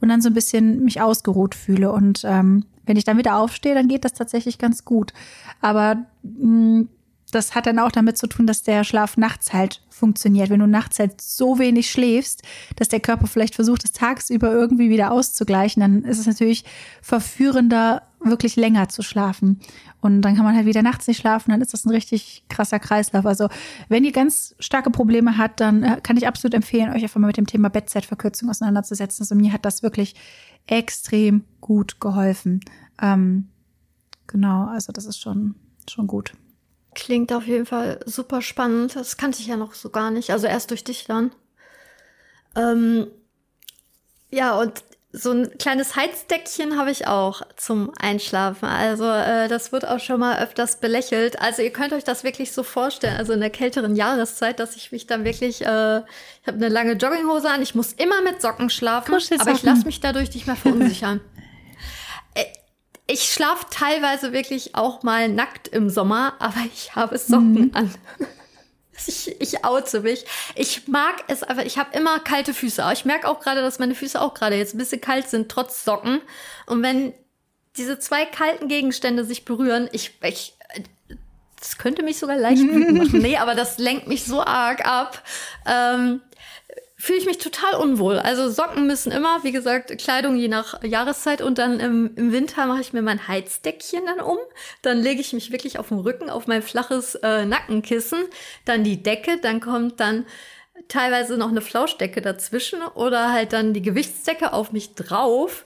und dann so ein bisschen mich ausgeruht fühle. Und ähm, wenn ich dann wieder aufstehe, dann geht das tatsächlich ganz gut. Aber mh, das hat dann auch damit zu tun, dass der Schlaf nachts halt funktioniert. Wenn du nachts halt so wenig schläfst, dass der Körper vielleicht versucht, es tagsüber irgendwie wieder auszugleichen, dann ist es natürlich verführender, wirklich länger zu schlafen. Und dann kann man halt wieder nachts nicht schlafen, dann ist das ein richtig krasser Kreislauf. Also wenn ihr ganz starke Probleme habt, dann äh, kann ich absolut empfehlen, euch einfach mal mit dem Thema Bettzeitverkürzung auseinanderzusetzen. Also mir hat das wirklich extrem gut geholfen. Ähm, genau, also das ist schon, schon gut. Klingt auf jeden Fall super spannend. Das kannte ich ja noch so gar nicht. Also erst durch dich dann. Ähm, ja, und so ein kleines Heizdeckchen habe ich auch zum Einschlafen. Also äh, das wird auch schon mal öfters belächelt. Also ihr könnt euch das wirklich so vorstellen. Also in der kälteren Jahreszeit, dass ich mich dann wirklich, äh, ich habe eine lange Jogginghose an, ich muss immer mit Socken schlafen, aber ich lasse mich dadurch nicht mehr verunsichern. Äh, ich schlafe teilweise wirklich auch mal nackt im Sommer, aber ich habe Socken mhm. an. Ich, ich oute mich. Ich mag es einfach. Ich habe immer kalte Füße. Ich merke auch gerade, dass meine Füße auch gerade jetzt ein bisschen kalt sind, trotz Socken. Und wenn diese zwei kalten Gegenstände sich berühren, ich, ich das könnte mich sogar leicht wütend machen. Nee, aber das lenkt mich so arg ab. Ähm, fühle ich mich total unwohl. Also Socken müssen immer, wie gesagt, Kleidung je nach Jahreszeit und dann im, im Winter mache ich mir mein Heizdeckchen dann um. Dann lege ich mich wirklich auf den Rücken, auf mein flaches äh, Nackenkissen, dann die Decke, dann kommt dann teilweise noch eine Flauschdecke dazwischen oder halt dann die Gewichtsdecke auf mich drauf.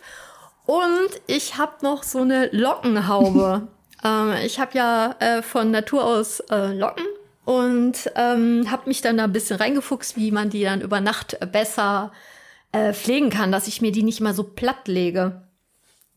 Und ich habe noch so eine Lockenhaube. ähm, ich habe ja äh, von Natur aus äh, Locken und ähm, habe mich dann da ein bisschen reingefuchst, wie man die dann über Nacht besser äh, pflegen kann, dass ich mir die nicht mal so platt lege.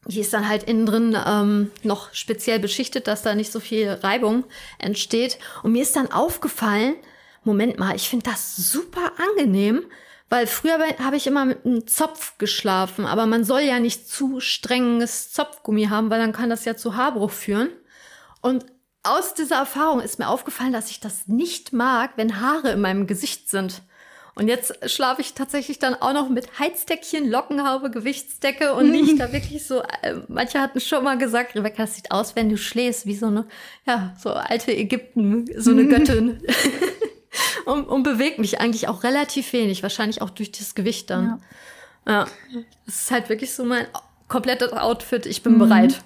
Die ist dann halt innen drin ähm, noch speziell beschichtet, dass da nicht so viel Reibung entsteht. Und mir ist dann aufgefallen, Moment mal, ich finde das super angenehm, weil früher habe ich immer mit einem Zopf geschlafen, aber man soll ja nicht zu strenges Zopfgummi haben, weil dann kann das ja zu Haarbruch führen. Und aus dieser Erfahrung ist mir aufgefallen, dass ich das nicht mag, wenn Haare in meinem Gesicht sind. Und jetzt schlafe ich tatsächlich dann auch noch mit Heizdeckchen, Lockenhaube, Gewichtsdecke und nicht da wirklich so. Äh, manche hatten schon mal gesagt, Rebecca, das sieht aus, wenn du schläfst, wie so eine, ja, so alte Ägypten, so eine Göttin. und, und bewegt mich eigentlich auch relativ wenig, wahrscheinlich auch durch das Gewicht dann. Ja. ja. Es ist halt wirklich so mein komplettes Outfit, ich bin mhm. bereit.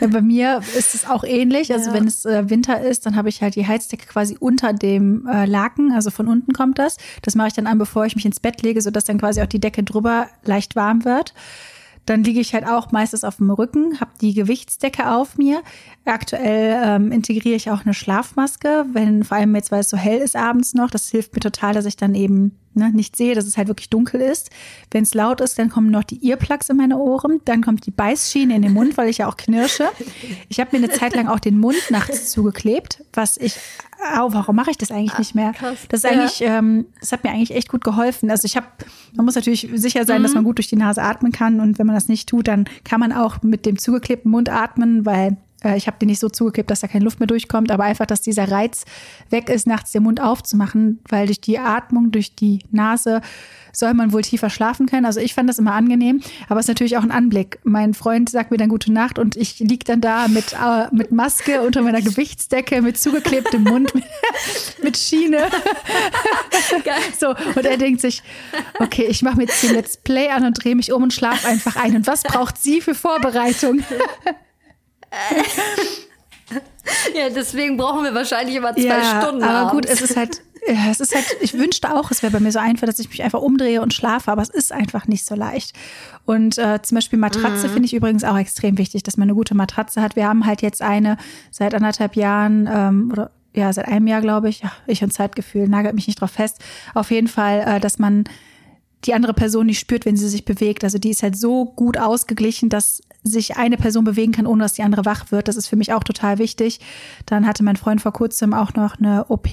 Ja, bei mir ist es auch ähnlich. Also ja. wenn es äh, Winter ist, dann habe ich halt die Heizdecke quasi unter dem äh, Laken, also von unten kommt das. Das mache ich dann an, bevor ich mich ins Bett lege, sodass dann quasi auch die Decke drüber leicht warm wird. Dann liege ich halt auch meistens auf dem Rücken, habe die Gewichtsdecke auf mir. Aktuell ähm, integriere ich auch eine Schlafmaske, wenn vor allem jetzt, weil es so hell ist abends noch. Das hilft mir total, dass ich dann eben ne, nicht sehe, dass es halt wirklich dunkel ist. Wenn es laut ist, dann kommen noch die Earplugs in meine Ohren, dann kommt die Beißschiene in den Mund, weil ich ja auch knirsche. Ich habe mir eine Zeit lang auch den Mund nachts zugeklebt, was ich oh, warum mache ich das eigentlich nicht mehr? Krass. Das ist eigentlich, ähm, das hat mir eigentlich echt gut geholfen. Also ich habe, man muss natürlich sicher sein, mhm. dass man gut durch die Nase atmen kann und wenn man das nicht tut, dann kann man auch mit dem zugeklebten Mund atmen, weil ich habe den nicht so zugeklebt, dass da keine Luft mehr durchkommt, aber einfach, dass dieser Reiz weg ist, nachts den Mund aufzumachen, weil durch die Atmung, durch die Nase soll man wohl tiefer schlafen können. Also ich fand das immer angenehm, aber es ist natürlich auch ein Anblick. Mein Freund sagt mir dann gute Nacht und ich lieg dann da mit, äh, mit Maske unter meiner Gewichtsdecke, mit zugeklebtem Mund, mit, mit Schiene. Geil. So, und er denkt sich, okay, ich mache mir jetzt hier Let's Play an und drehe mich um und schlafe einfach ein. Und was braucht sie für Vorbereitung? ja, deswegen brauchen wir wahrscheinlich immer zwei ja, Stunden. Aber abends. gut, es ist halt, ja, es ist halt, ich wünschte auch, es wäre bei mir so einfach, dass ich mich einfach umdrehe und schlafe, aber es ist einfach nicht so leicht. Und äh, zum Beispiel Matratze mhm. finde ich übrigens auch extrem wichtig, dass man eine gute Matratze hat. Wir haben halt jetzt eine seit anderthalb Jahren ähm, oder ja, seit einem Jahr, glaube ich. Ja, ich und Zeitgefühl, nagelt mich nicht drauf fest. Auf jeden Fall, äh, dass man die andere Person nicht spürt, wenn sie sich bewegt. Also die ist halt so gut ausgeglichen, dass sich eine Person bewegen kann, ohne dass die andere wach wird. Das ist für mich auch total wichtig. Dann hatte mein Freund vor kurzem auch noch eine OP,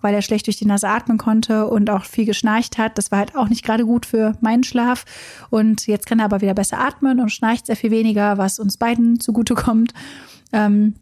weil er schlecht durch die Nase atmen konnte und auch viel geschnarcht hat. Das war halt auch nicht gerade gut für meinen Schlaf. Und jetzt kann er aber wieder besser atmen und schnarcht sehr viel weniger, was uns beiden zugutekommt. Ähm,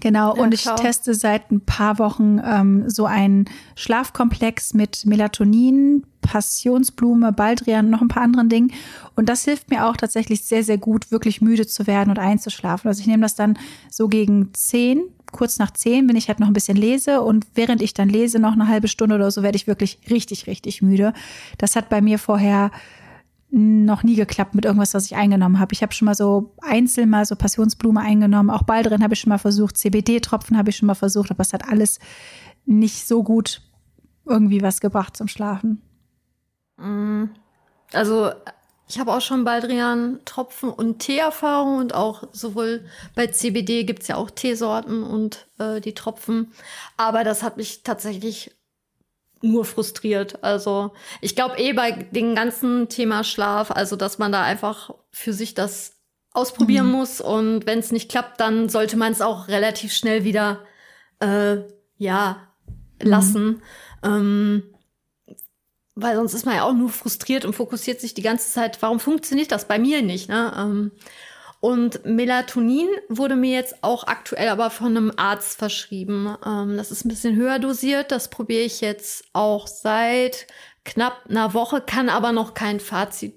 Genau, ja, und ich schau. teste seit ein paar Wochen ähm, so einen Schlafkomplex mit Melatonin, Passionsblume, Baldrian und noch ein paar anderen Dingen. Und das hilft mir auch tatsächlich sehr, sehr gut, wirklich müde zu werden und einzuschlafen. Also ich nehme das dann so gegen zehn, kurz nach zehn, wenn ich halt noch ein bisschen lese. Und während ich dann lese, noch eine halbe Stunde oder so, werde ich wirklich richtig, richtig müde. Das hat bei mir vorher noch nie geklappt mit irgendwas, was ich eingenommen habe. Ich habe schon mal so einzeln mal so Passionsblume eingenommen. Auch Baldrin habe ich schon mal versucht. CBD-Tropfen habe ich schon mal versucht, aber es hat alles nicht so gut irgendwie was gebracht zum Schlafen. Mm. Also ich habe auch schon Baldrian-Tropfen und Tee-Erfahrung und auch sowohl bei CBD gibt's ja auch Teesorten und äh, die Tropfen. Aber das hat mich tatsächlich nur frustriert. Also ich glaube eh bei dem ganzen Thema Schlaf, also dass man da einfach für sich das ausprobieren mhm. muss und wenn es nicht klappt, dann sollte man es auch relativ schnell wieder äh, ja lassen. Mhm. Ähm, weil sonst ist man ja auch nur frustriert und fokussiert sich die ganze Zeit, warum funktioniert das bei mir nicht? Ne? Ähm, und Melatonin wurde mir jetzt auch aktuell aber von einem Arzt verschrieben. Ähm, das ist ein bisschen höher dosiert. Das probiere ich jetzt auch seit knapp einer Woche, kann aber noch kein Fazit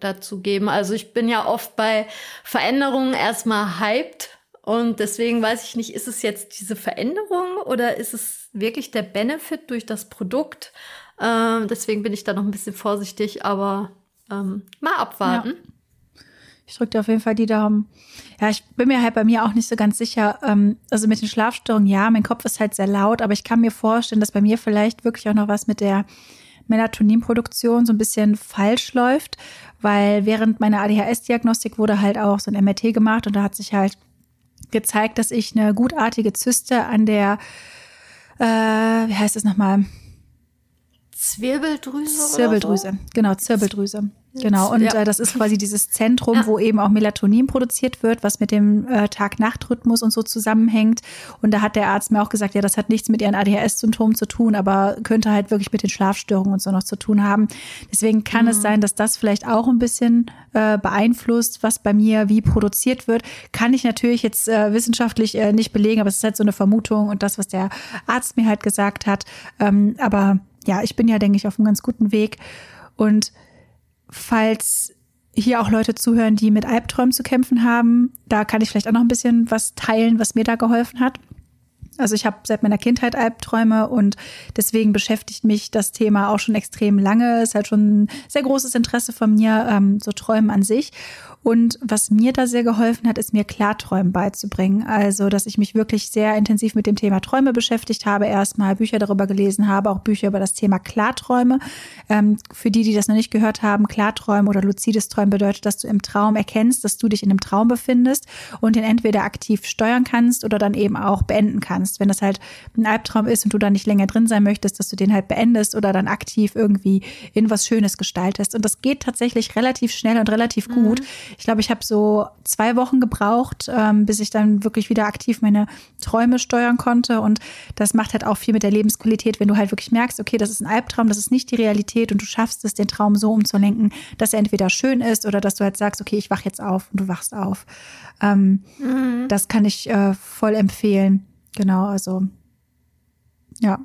dazu geben. Also ich bin ja oft bei Veränderungen erstmal hyped. Und deswegen weiß ich nicht, ist es jetzt diese Veränderung oder ist es wirklich der Benefit durch das Produkt? Ähm, deswegen bin ich da noch ein bisschen vorsichtig, aber ähm, mal abwarten. Ja. Ich drücke dir auf jeden Fall die Daumen. Ja, ich bin mir halt bei mir auch nicht so ganz sicher. Ähm, also mit den Schlafstörungen, ja, mein Kopf ist halt sehr laut, aber ich kann mir vorstellen, dass bei mir vielleicht wirklich auch noch was mit der Melatoninproduktion so ein bisschen falsch läuft, weil während meiner ADHS-Diagnostik wurde halt auch so ein MRT gemacht und da hat sich halt gezeigt, dass ich eine gutartige Zyste an der, äh, wie heißt das nochmal? Zwirbeldrüse? Zirbeldrüse, so? genau, Zirbeldrüse. Genau, und ja. äh, das ist quasi dieses Zentrum, ja. wo eben auch Melatonin produziert wird, was mit dem äh, Tag-Nacht-Rhythmus und so zusammenhängt. Und da hat der Arzt mir auch gesagt, ja, das hat nichts mit ihren ADHS-Symptomen zu tun, aber könnte halt wirklich mit den Schlafstörungen und so noch zu tun haben. Deswegen kann mhm. es sein, dass das vielleicht auch ein bisschen äh, beeinflusst, was bei mir wie produziert wird. Kann ich natürlich jetzt äh, wissenschaftlich äh, nicht belegen, aber es ist halt so eine Vermutung und das, was der Arzt mir halt gesagt hat. Ähm, aber ja, ich bin ja, denke ich, auf einem ganz guten Weg. Und falls hier auch Leute zuhören, die mit Albträumen zu kämpfen haben, da kann ich vielleicht auch noch ein bisschen was teilen, was mir da geholfen hat. Also ich habe seit meiner Kindheit Albträume und deswegen beschäftigt mich das Thema auch schon extrem lange. Ist halt schon ein sehr großes Interesse von mir, ähm, so Träumen an sich. Und was mir da sehr geholfen hat, ist mir Klarträumen beizubringen. Also, dass ich mich wirklich sehr intensiv mit dem Thema Träume beschäftigt habe, erstmal Bücher darüber gelesen habe, auch Bücher über das Thema Klarträume. Ähm, für die, die das noch nicht gehört haben, Klarträumen oder luzides Träumen bedeutet, dass du im Traum erkennst, dass du dich in einem Traum befindest und den entweder aktiv steuern kannst oder dann eben auch beenden kannst. Wenn das halt ein Albtraum ist und du da nicht länger drin sein möchtest, dass du den halt beendest oder dann aktiv irgendwie in was Schönes gestaltest. Und das geht tatsächlich relativ schnell und relativ mhm. Ich glaube, ich habe so zwei Wochen gebraucht, ähm, bis ich dann wirklich wieder aktiv meine Träume steuern konnte. Und das macht halt auch viel mit der Lebensqualität, wenn du halt wirklich merkst, okay, das ist ein Albtraum, das ist nicht die Realität und du schaffst es, den Traum so umzulenken, dass er entweder schön ist oder dass du halt sagst, okay, ich wach jetzt auf und du wachst auf. Ähm, mhm. Das kann ich äh, voll empfehlen. Genau, also ja.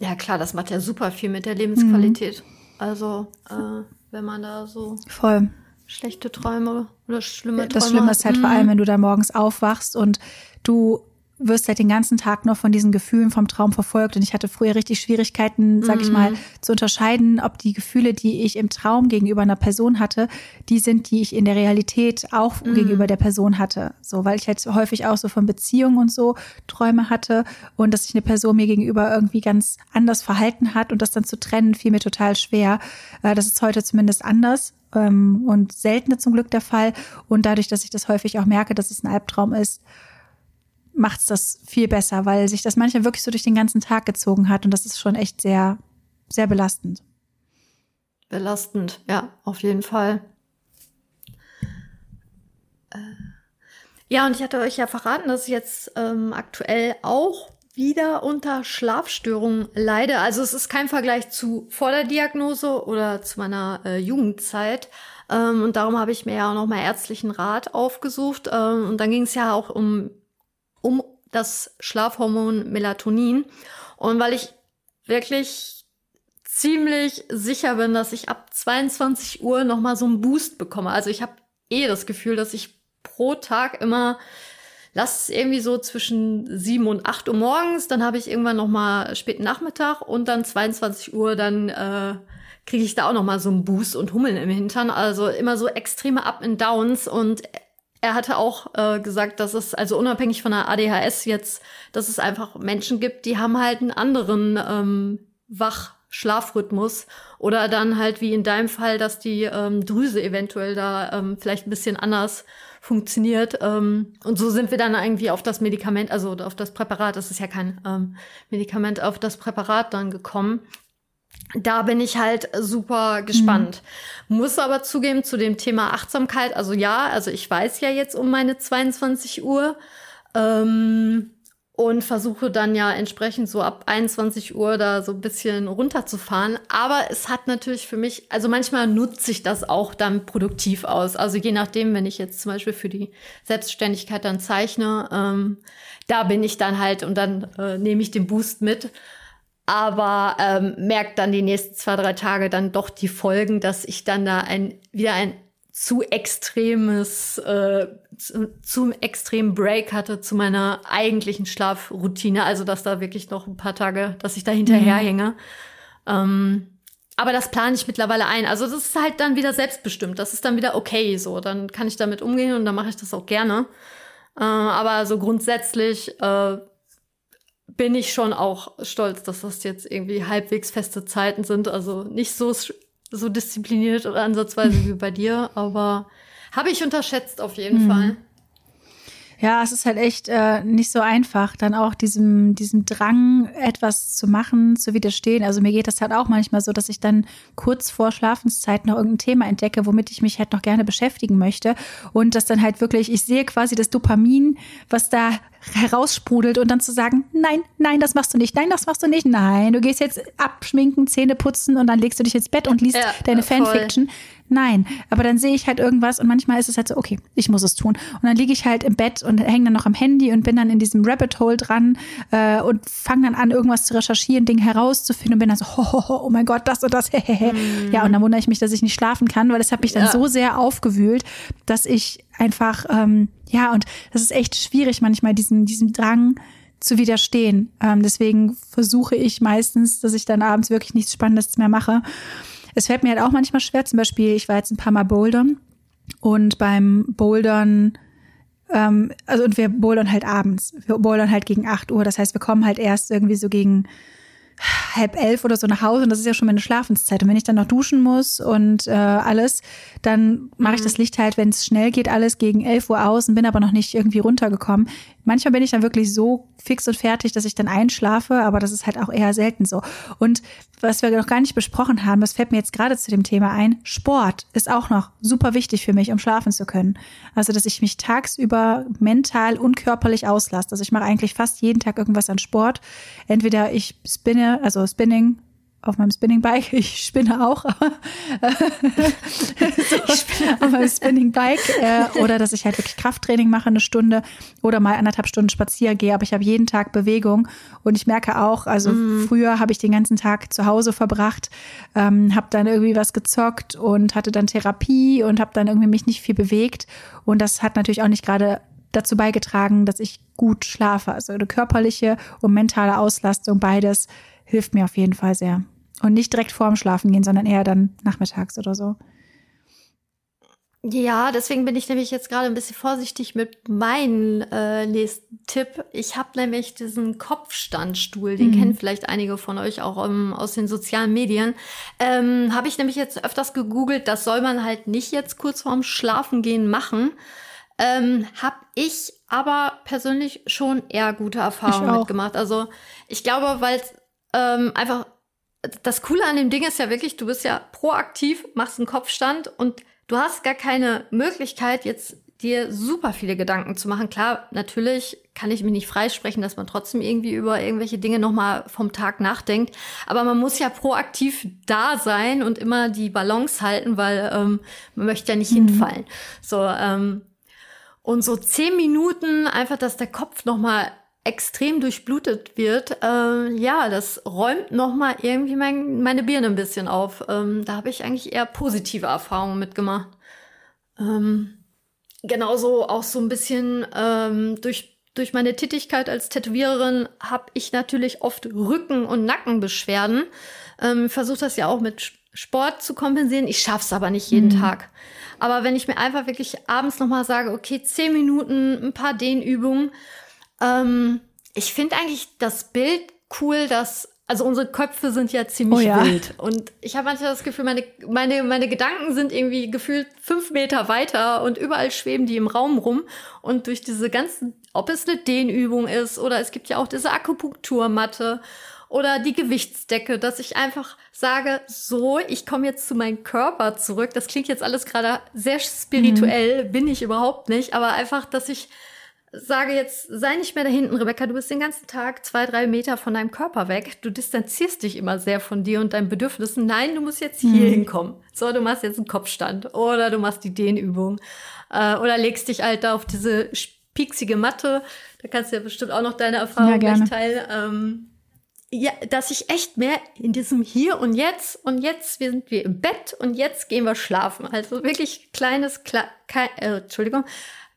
Ja, klar, das macht ja super viel mit der Lebensqualität. Mhm. Also, äh, wenn man da so. Voll schlechte Träume oder schlimme Träume. Das Schlimme ist halt mhm. vor allem, wenn du da morgens aufwachst und du wirst halt den ganzen Tag nur von diesen Gefühlen vom Traum verfolgt. Und ich hatte früher richtig Schwierigkeiten, sag ich mal, mhm. zu unterscheiden, ob die Gefühle, die ich im Traum gegenüber einer Person hatte, die sind, die ich in der Realität auch mhm. gegenüber der Person hatte. So, weil ich halt häufig auch so von Beziehungen und so Träume hatte und dass sich eine Person mir gegenüber irgendwie ganz anders verhalten hat und das dann zu trennen, fiel mir total schwer. Äh, das ist heute zumindest anders ähm, und seltener zum Glück der Fall. Und dadurch, dass ich das häufig auch merke, dass es ein Albtraum ist, macht es das viel besser, weil sich das manchmal wirklich so durch den ganzen Tag gezogen hat und das ist schon echt sehr, sehr belastend. Belastend, ja, auf jeden Fall. Äh, ja, und ich hatte euch ja verraten, dass ich jetzt ähm, aktuell auch wieder unter Schlafstörungen leide. Also es ist kein Vergleich zu vor der Diagnose oder zu meiner äh, Jugendzeit. Ähm, und darum habe ich mir ja auch nochmal ärztlichen Rat aufgesucht. Ähm, und dann ging es ja auch um, um das Schlafhormon Melatonin. Und weil ich wirklich ziemlich sicher bin, dass ich ab 22 Uhr nochmal so einen Boost bekomme. Also ich habe eh das Gefühl, dass ich pro Tag immer lass es irgendwie so zwischen sieben und acht Uhr morgens, dann habe ich irgendwann noch mal späten Nachmittag und dann 22 Uhr, dann äh, kriege ich da auch noch mal so einen Boost und Hummeln im Hintern. Also immer so extreme Up and Downs und er hatte auch äh, gesagt, dass es also unabhängig von der ADHS jetzt, dass es einfach Menschen gibt, die haben halt einen anderen ähm, Wach Schlafrhythmus oder dann halt wie in deinem Fall, dass die ähm, Drüse eventuell da ähm, vielleicht ein bisschen anders funktioniert. Ähm, und so sind wir dann irgendwie auf das Medikament, also auf das Präparat, das ist ja kein ähm, Medikament, auf das Präparat dann gekommen. Da bin ich halt super gespannt. Mhm. Muss aber zugeben zu dem Thema Achtsamkeit, also ja, also ich weiß ja jetzt um meine 22 Uhr. Ähm, und versuche dann ja entsprechend so ab 21 Uhr da so ein bisschen runterzufahren. Aber es hat natürlich für mich, also manchmal nutze ich das auch dann produktiv aus. Also je nachdem, wenn ich jetzt zum Beispiel für die Selbstständigkeit dann zeichne, ähm, da bin ich dann halt und dann äh, nehme ich den Boost mit. Aber ähm, merkt dann die nächsten zwei, drei Tage dann doch die Folgen, dass ich dann da ein, wieder ein zu extremes, äh, zu, zu extremen Break hatte zu meiner eigentlichen Schlafroutine. Also, dass da wirklich noch ein paar Tage, dass ich da hinterherhänge. Mhm. Ähm, aber das plane ich mittlerweile ein. Also, das ist halt dann wieder selbstbestimmt. Das ist dann wieder okay so. Dann kann ich damit umgehen und dann mache ich das auch gerne. Äh, aber so grundsätzlich äh, bin ich schon auch stolz, dass das jetzt irgendwie halbwegs feste Zeiten sind. Also nicht so so diszipliniert oder ansatzweise wie bei dir, aber habe ich unterschätzt auf jeden mhm. Fall. Ja, es ist halt echt äh, nicht so einfach, dann auch diesem, diesem Drang, etwas zu machen, zu widerstehen. Also mir geht das halt auch manchmal so, dass ich dann kurz vor Schlafenszeit noch irgendein Thema entdecke, womit ich mich halt noch gerne beschäftigen möchte. Und das dann halt wirklich, ich sehe quasi das Dopamin, was da heraussprudelt und dann zu sagen, nein, nein, das machst du nicht, nein, das machst du nicht, nein, du gehst jetzt abschminken, Zähne putzen und dann legst du dich ins Bett und liest ja, deine voll. Nein, aber dann sehe ich halt irgendwas und manchmal ist es halt so, okay, ich muss es tun. Und dann liege ich halt im Bett und hänge dann noch am Handy und bin dann in diesem Rabbit Hole dran äh, und fange dann an, irgendwas zu recherchieren, Dinge herauszufinden und bin dann so, ho, ho, ho, oh mein Gott, das und das, hehehe. Mm. Ja, und dann wundere ich mich, dass ich nicht schlafen kann, weil es hat mich dann ja. so sehr aufgewühlt, dass ich einfach, ähm, ja, und das ist echt schwierig manchmal, diesen, diesem Drang zu widerstehen. Ähm, deswegen versuche ich meistens, dass ich dann abends wirklich nichts Spannendes mehr mache. Es fällt mir halt auch manchmal schwer, zum Beispiel, ich war jetzt ein paar Mal bouldern und beim Bouldern ähm, also und wir bouldern halt abends. Wir bouldern halt gegen 8 Uhr. Das heißt, wir kommen halt erst irgendwie so gegen halb elf oder so nach Hause und das ist ja schon meine Schlafenszeit. Und wenn ich dann noch duschen muss und äh, alles, dann mache ich mhm. das Licht halt, wenn es schnell geht, alles gegen elf Uhr aus und bin aber noch nicht irgendwie runtergekommen. Manchmal bin ich dann wirklich so fix und fertig, dass ich dann einschlafe, aber das ist halt auch eher selten so. Und was wir noch gar nicht besprochen haben, das fällt mir jetzt gerade zu dem Thema ein, Sport ist auch noch super wichtig für mich, um schlafen zu können. Also, dass ich mich tagsüber mental und körperlich auslasse. Also ich mache eigentlich fast jeden Tag irgendwas an Sport. Entweder ich spinne, also Spinning, auf meinem Spinning Bike. Ich spinne auch, aber so, spinne. auf meinem Spinning Bike äh, oder dass ich halt wirklich Krafttraining mache eine Stunde oder mal anderthalb Stunden spazieren gehe. Aber ich habe jeden Tag Bewegung und ich merke auch, also mm. früher habe ich den ganzen Tag zu Hause verbracht, ähm, habe dann irgendwie was gezockt und hatte dann Therapie und habe dann irgendwie mich nicht viel bewegt und das hat natürlich auch nicht gerade dazu beigetragen, dass ich gut schlafe. Also eine körperliche und mentale Auslastung, beides hilft mir auf jeden Fall sehr. Und nicht direkt vorm Schlafen gehen, sondern eher dann nachmittags oder so. Ja, deswegen bin ich nämlich jetzt gerade ein bisschen vorsichtig mit meinem äh, nächsten Tipp. Ich habe nämlich diesen Kopfstandstuhl, den mhm. kennen vielleicht einige von euch auch um, aus den sozialen Medien. Ähm, habe ich nämlich jetzt öfters gegoogelt, das soll man halt nicht jetzt kurz vorm Schlafengehen machen. Ähm, habe ich aber persönlich schon eher gute Erfahrungen mitgemacht. Also ich glaube, weil ähm, einfach das Coole an dem Ding ist ja wirklich, du bist ja proaktiv, machst einen Kopfstand und du hast gar keine Möglichkeit, jetzt dir super viele Gedanken zu machen. Klar, natürlich kann ich mich nicht freisprechen, dass man trotzdem irgendwie über irgendwelche Dinge nochmal vom Tag nachdenkt. Aber man muss ja proaktiv da sein und immer die Balance halten, weil ähm, man möchte ja nicht mhm. hinfallen. So, ähm, und so zehn Minuten einfach, dass der Kopf nochmal extrem durchblutet wird, äh, ja, das räumt noch mal irgendwie mein, meine Birne ein bisschen auf. Ähm, da habe ich eigentlich eher positive Erfahrungen mitgemacht. Ähm, genauso auch so ein bisschen ähm, durch durch meine Tätigkeit als Tätowiererin habe ich natürlich oft Rücken- und Nackenbeschwerden. Ähm, Versuche das ja auch mit Sport zu kompensieren. Ich schaff's aber nicht jeden mhm. Tag. Aber wenn ich mir einfach wirklich abends noch mal sage, okay, zehn Minuten, ein paar Dehnübungen, ähm, ich finde eigentlich das Bild cool, dass also unsere Köpfe sind ja ziemlich Oh ja. wild. Und ich habe manchmal das Gefühl, meine, meine, meine Gedanken sind irgendwie gefühlt fünf Meter weiter und überall schweben die im Raum rum. Und durch diese ganzen, ob es eine Dehnübung ist oder es gibt ja auch diese Akupunkturmatte oder die Gewichtsdecke, dass ich einfach sage, so, ich komme jetzt zu meinem Körper zurück. Das klingt jetzt alles gerade sehr spirituell, bin ich überhaupt nicht, aber einfach, dass ich sage jetzt, sei nicht mehr da hinten, Rebecca, du bist den ganzen Tag zwei, drei Meter von deinem Körper weg. Du distanzierst dich immer sehr von dir und deinen Bedürfnissen. Nein, du musst jetzt hier hinkommen. So, du machst jetzt einen Kopfstand oder du machst die Dehnübung äh, oder legst dich halt da auf diese pieksige Matte. Da kannst du ja bestimmt auch noch deine Erfahrung Ja, gerne. gleich teilen. Ähm, ja, dass ich echt mehr in diesem Hier und Jetzt und jetzt wir sind wir im Bett und jetzt gehen wir schlafen. Also wirklich kleines, Kle äh, Entschuldigung,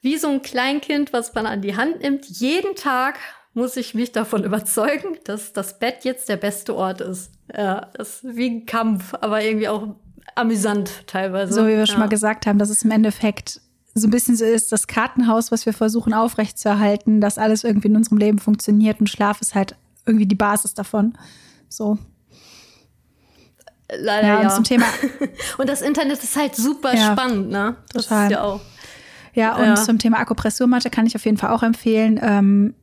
wie so ein Kleinkind, was man an die Hand nimmt. Jeden Tag muss ich mich davon überzeugen, dass das Bett jetzt der beste Ort ist. Ja, das ist wie ein Kampf, aber irgendwie auch amüsant teilweise. So wie wir ja. schon mal gesagt haben, dass es im Endeffekt so ein bisschen so ist, das Kartenhaus, was wir versuchen aufrechtzuerhalten, dass alles irgendwie in unserem Leben funktioniert und Schlaf ist halt irgendwie die Basis davon. So. Leider Ja, ja. und zum Thema, Und das Internet ist halt super Ja, spannend, ne? Das total. ist ja auch. Ja, und Ja. zum Thema Akupressurmatte kann ich auf jeden Fall auch empfehlen. Ähm,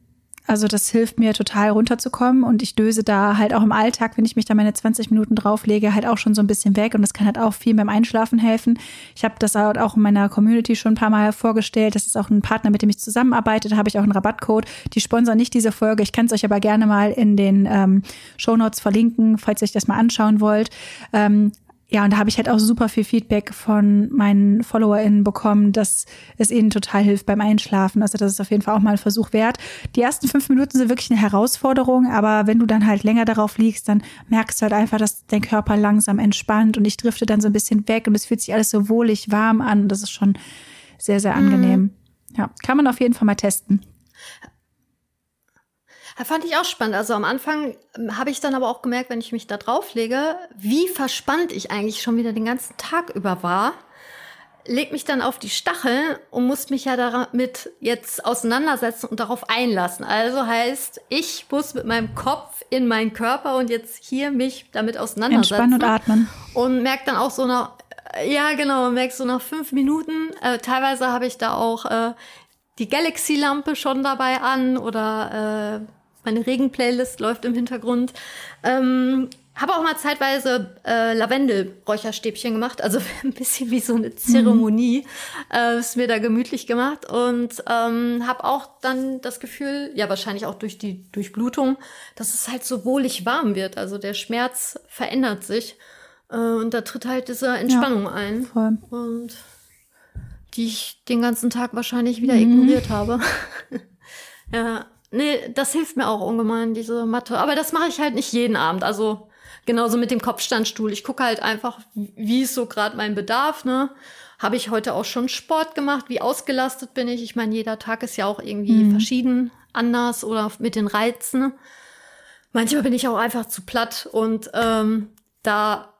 also das hilft mir total runterzukommen und ich döse da halt auch im Alltag, wenn ich mich da meine 20 Minuten drauflege, halt auch schon so ein bisschen weg und das kann halt auch viel beim Einschlafen helfen. Ich habe das halt auch in meiner Community schon ein paar Mal vorgestellt. Das ist auch ein Partner, mit dem ich zusammenarbeite. Da habe ich auch einen Rabattcode. Die sponsern nicht diese Folge. Ich kann es euch aber gerne mal in den ähm, Shownotes verlinken, falls ihr euch das mal anschauen wollt. Ähm, ja, und da habe ich halt auch super viel Feedback von meinen FollowerInnen bekommen, dass es ihnen total hilft beim Einschlafen. Also das ist auf jeden Fall auch mal ein Versuch wert. Die ersten fünf Minuten sind wirklich eine Herausforderung, aber wenn du dann halt länger darauf liegst, dann merkst du halt einfach, dass dein Körper langsam entspannt und ich drifte dann so ein bisschen weg und es fühlt sich alles so wohlig warm an. Das ist schon sehr, sehr angenehm. Ja, kann man auf jeden Fall mal testen. Ja, fand ich auch spannend. Also am Anfang ähm, habe ich dann aber auch gemerkt, wenn ich mich da drauflege, wie verspannt ich eigentlich schon wieder den ganzen Tag über war. Leg mich dann auf die Stachel und muss mich ja damit jetzt auseinandersetzen und darauf einlassen. Also heißt, ich muss mit meinem Kopf in meinen Körper und jetzt hier mich damit auseinandersetzen. Entspannen und atmen. Und merk dann auch so nach, ja genau, merk so nach fünf Minuten, äh, teilweise habe ich da auch äh, die Galaxy-Lampe schon dabei an oder äh, meine Regen-Playlist läuft im Hintergrund. Ähm, habe auch mal zeitweise äh, Lavendel-Räucherstäbchen gemacht, also ein bisschen wie so eine Zeremonie. Äh, ist mir da gemütlich gemacht und ähm, habe auch dann das Gefühl, ja wahrscheinlich auch durch die Durchblutung, dass es halt so wohlig warm wird. Also der Schmerz verändert sich äh, und da tritt halt diese Entspannung ein. Voll. Und die ich den ganzen Tag wahrscheinlich wieder ignoriert habe. ja, nee, das hilft mir auch ungemein, diese Matte. Aber das mache ich halt nicht jeden Abend. Also genauso mit dem Kopfstandstuhl. Ich gucke halt einfach, wie ist so gerade mein Bedarf, ne? Habe ich heute auch schon Sport gemacht? Wie ausgelastet bin ich? Ich meine, jeder Tag ist ja auch irgendwie verschieden, anders oder mit den Reizen. Manchmal bin ich auch einfach zu platt und ähm, da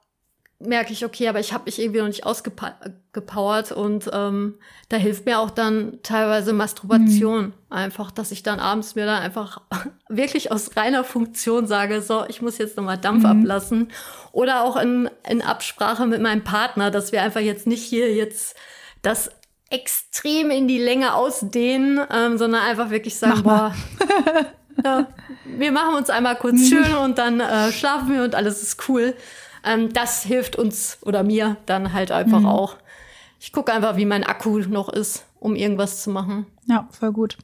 merke ich, okay, aber ich habe mich irgendwie noch nicht ausgepowert und ähm, da hilft mir auch dann teilweise Masturbation. Einfach, dass ich dann abends mir dann einfach wirklich aus reiner Funktion sage, so, ich muss jetzt nochmal Dampf ablassen. Oder auch in, in Absprache mit meinem Partner, dass wir einfach jetzt nicht hier jetzt das extrem in die Länge ausdehnen, ähm, sondern einfach wirklich sagen, boah, ja, wir machen uns einmal kurz schön und dann äh, schlafen wir und alles ist cool. Ähm, das hilft uns oder mir dann halt einfach auch. Ich gucke einfach, wie mein Akku noch ist, um irgendwas zu machen. Ja, voll gut.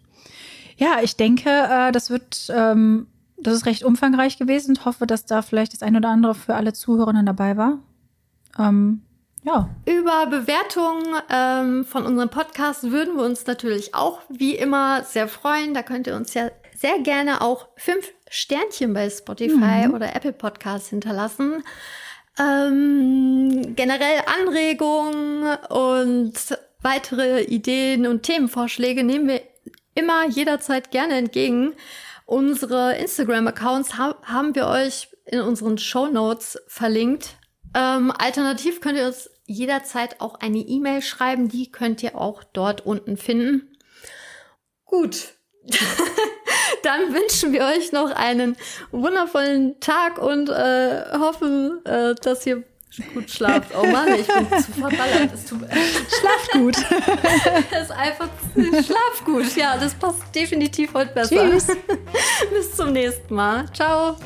Ja, ich denke, äh, das wird, ähm, das ist recht umfangreich gewesen und hoffe, dass da vielleicht das ein oder andere für alle Zuhörerinnen dabei war. Ähm, ja, Über Bewertungen ähm, von unserem Podcast würden wir uns natürlich auch wie immer sehr freuen. Da könnt ihr uns ja sehr gerne auch fünf Sternchen bei Spotify oder Apple Podcasts hinterlassen. Ähm, generell Anregungen und weitere Ideen und Themenvorschläge nehmen wir immer jederzeit gerne entgegen. Unsere Instagram-Accounts ha haben wir euch in unseren Show Notes verlinkt. Ähm, alternativ könnt ihr uns jederzeit auch eine E-Mail schreiben. Die könnt ihr auch dort unten finden. Gut. Dann wünschen wir euch noch einen wundervollen Tag und äh, hoffen, äh, dass ihr gut schlaft. Oh Mann, ich bin zu verballert. Schlaf gut. Das ist einfach schlaf gut. Ja, das passt definitiv heute besser. Tschüss. Bis zum nächsten Mal. Ciao.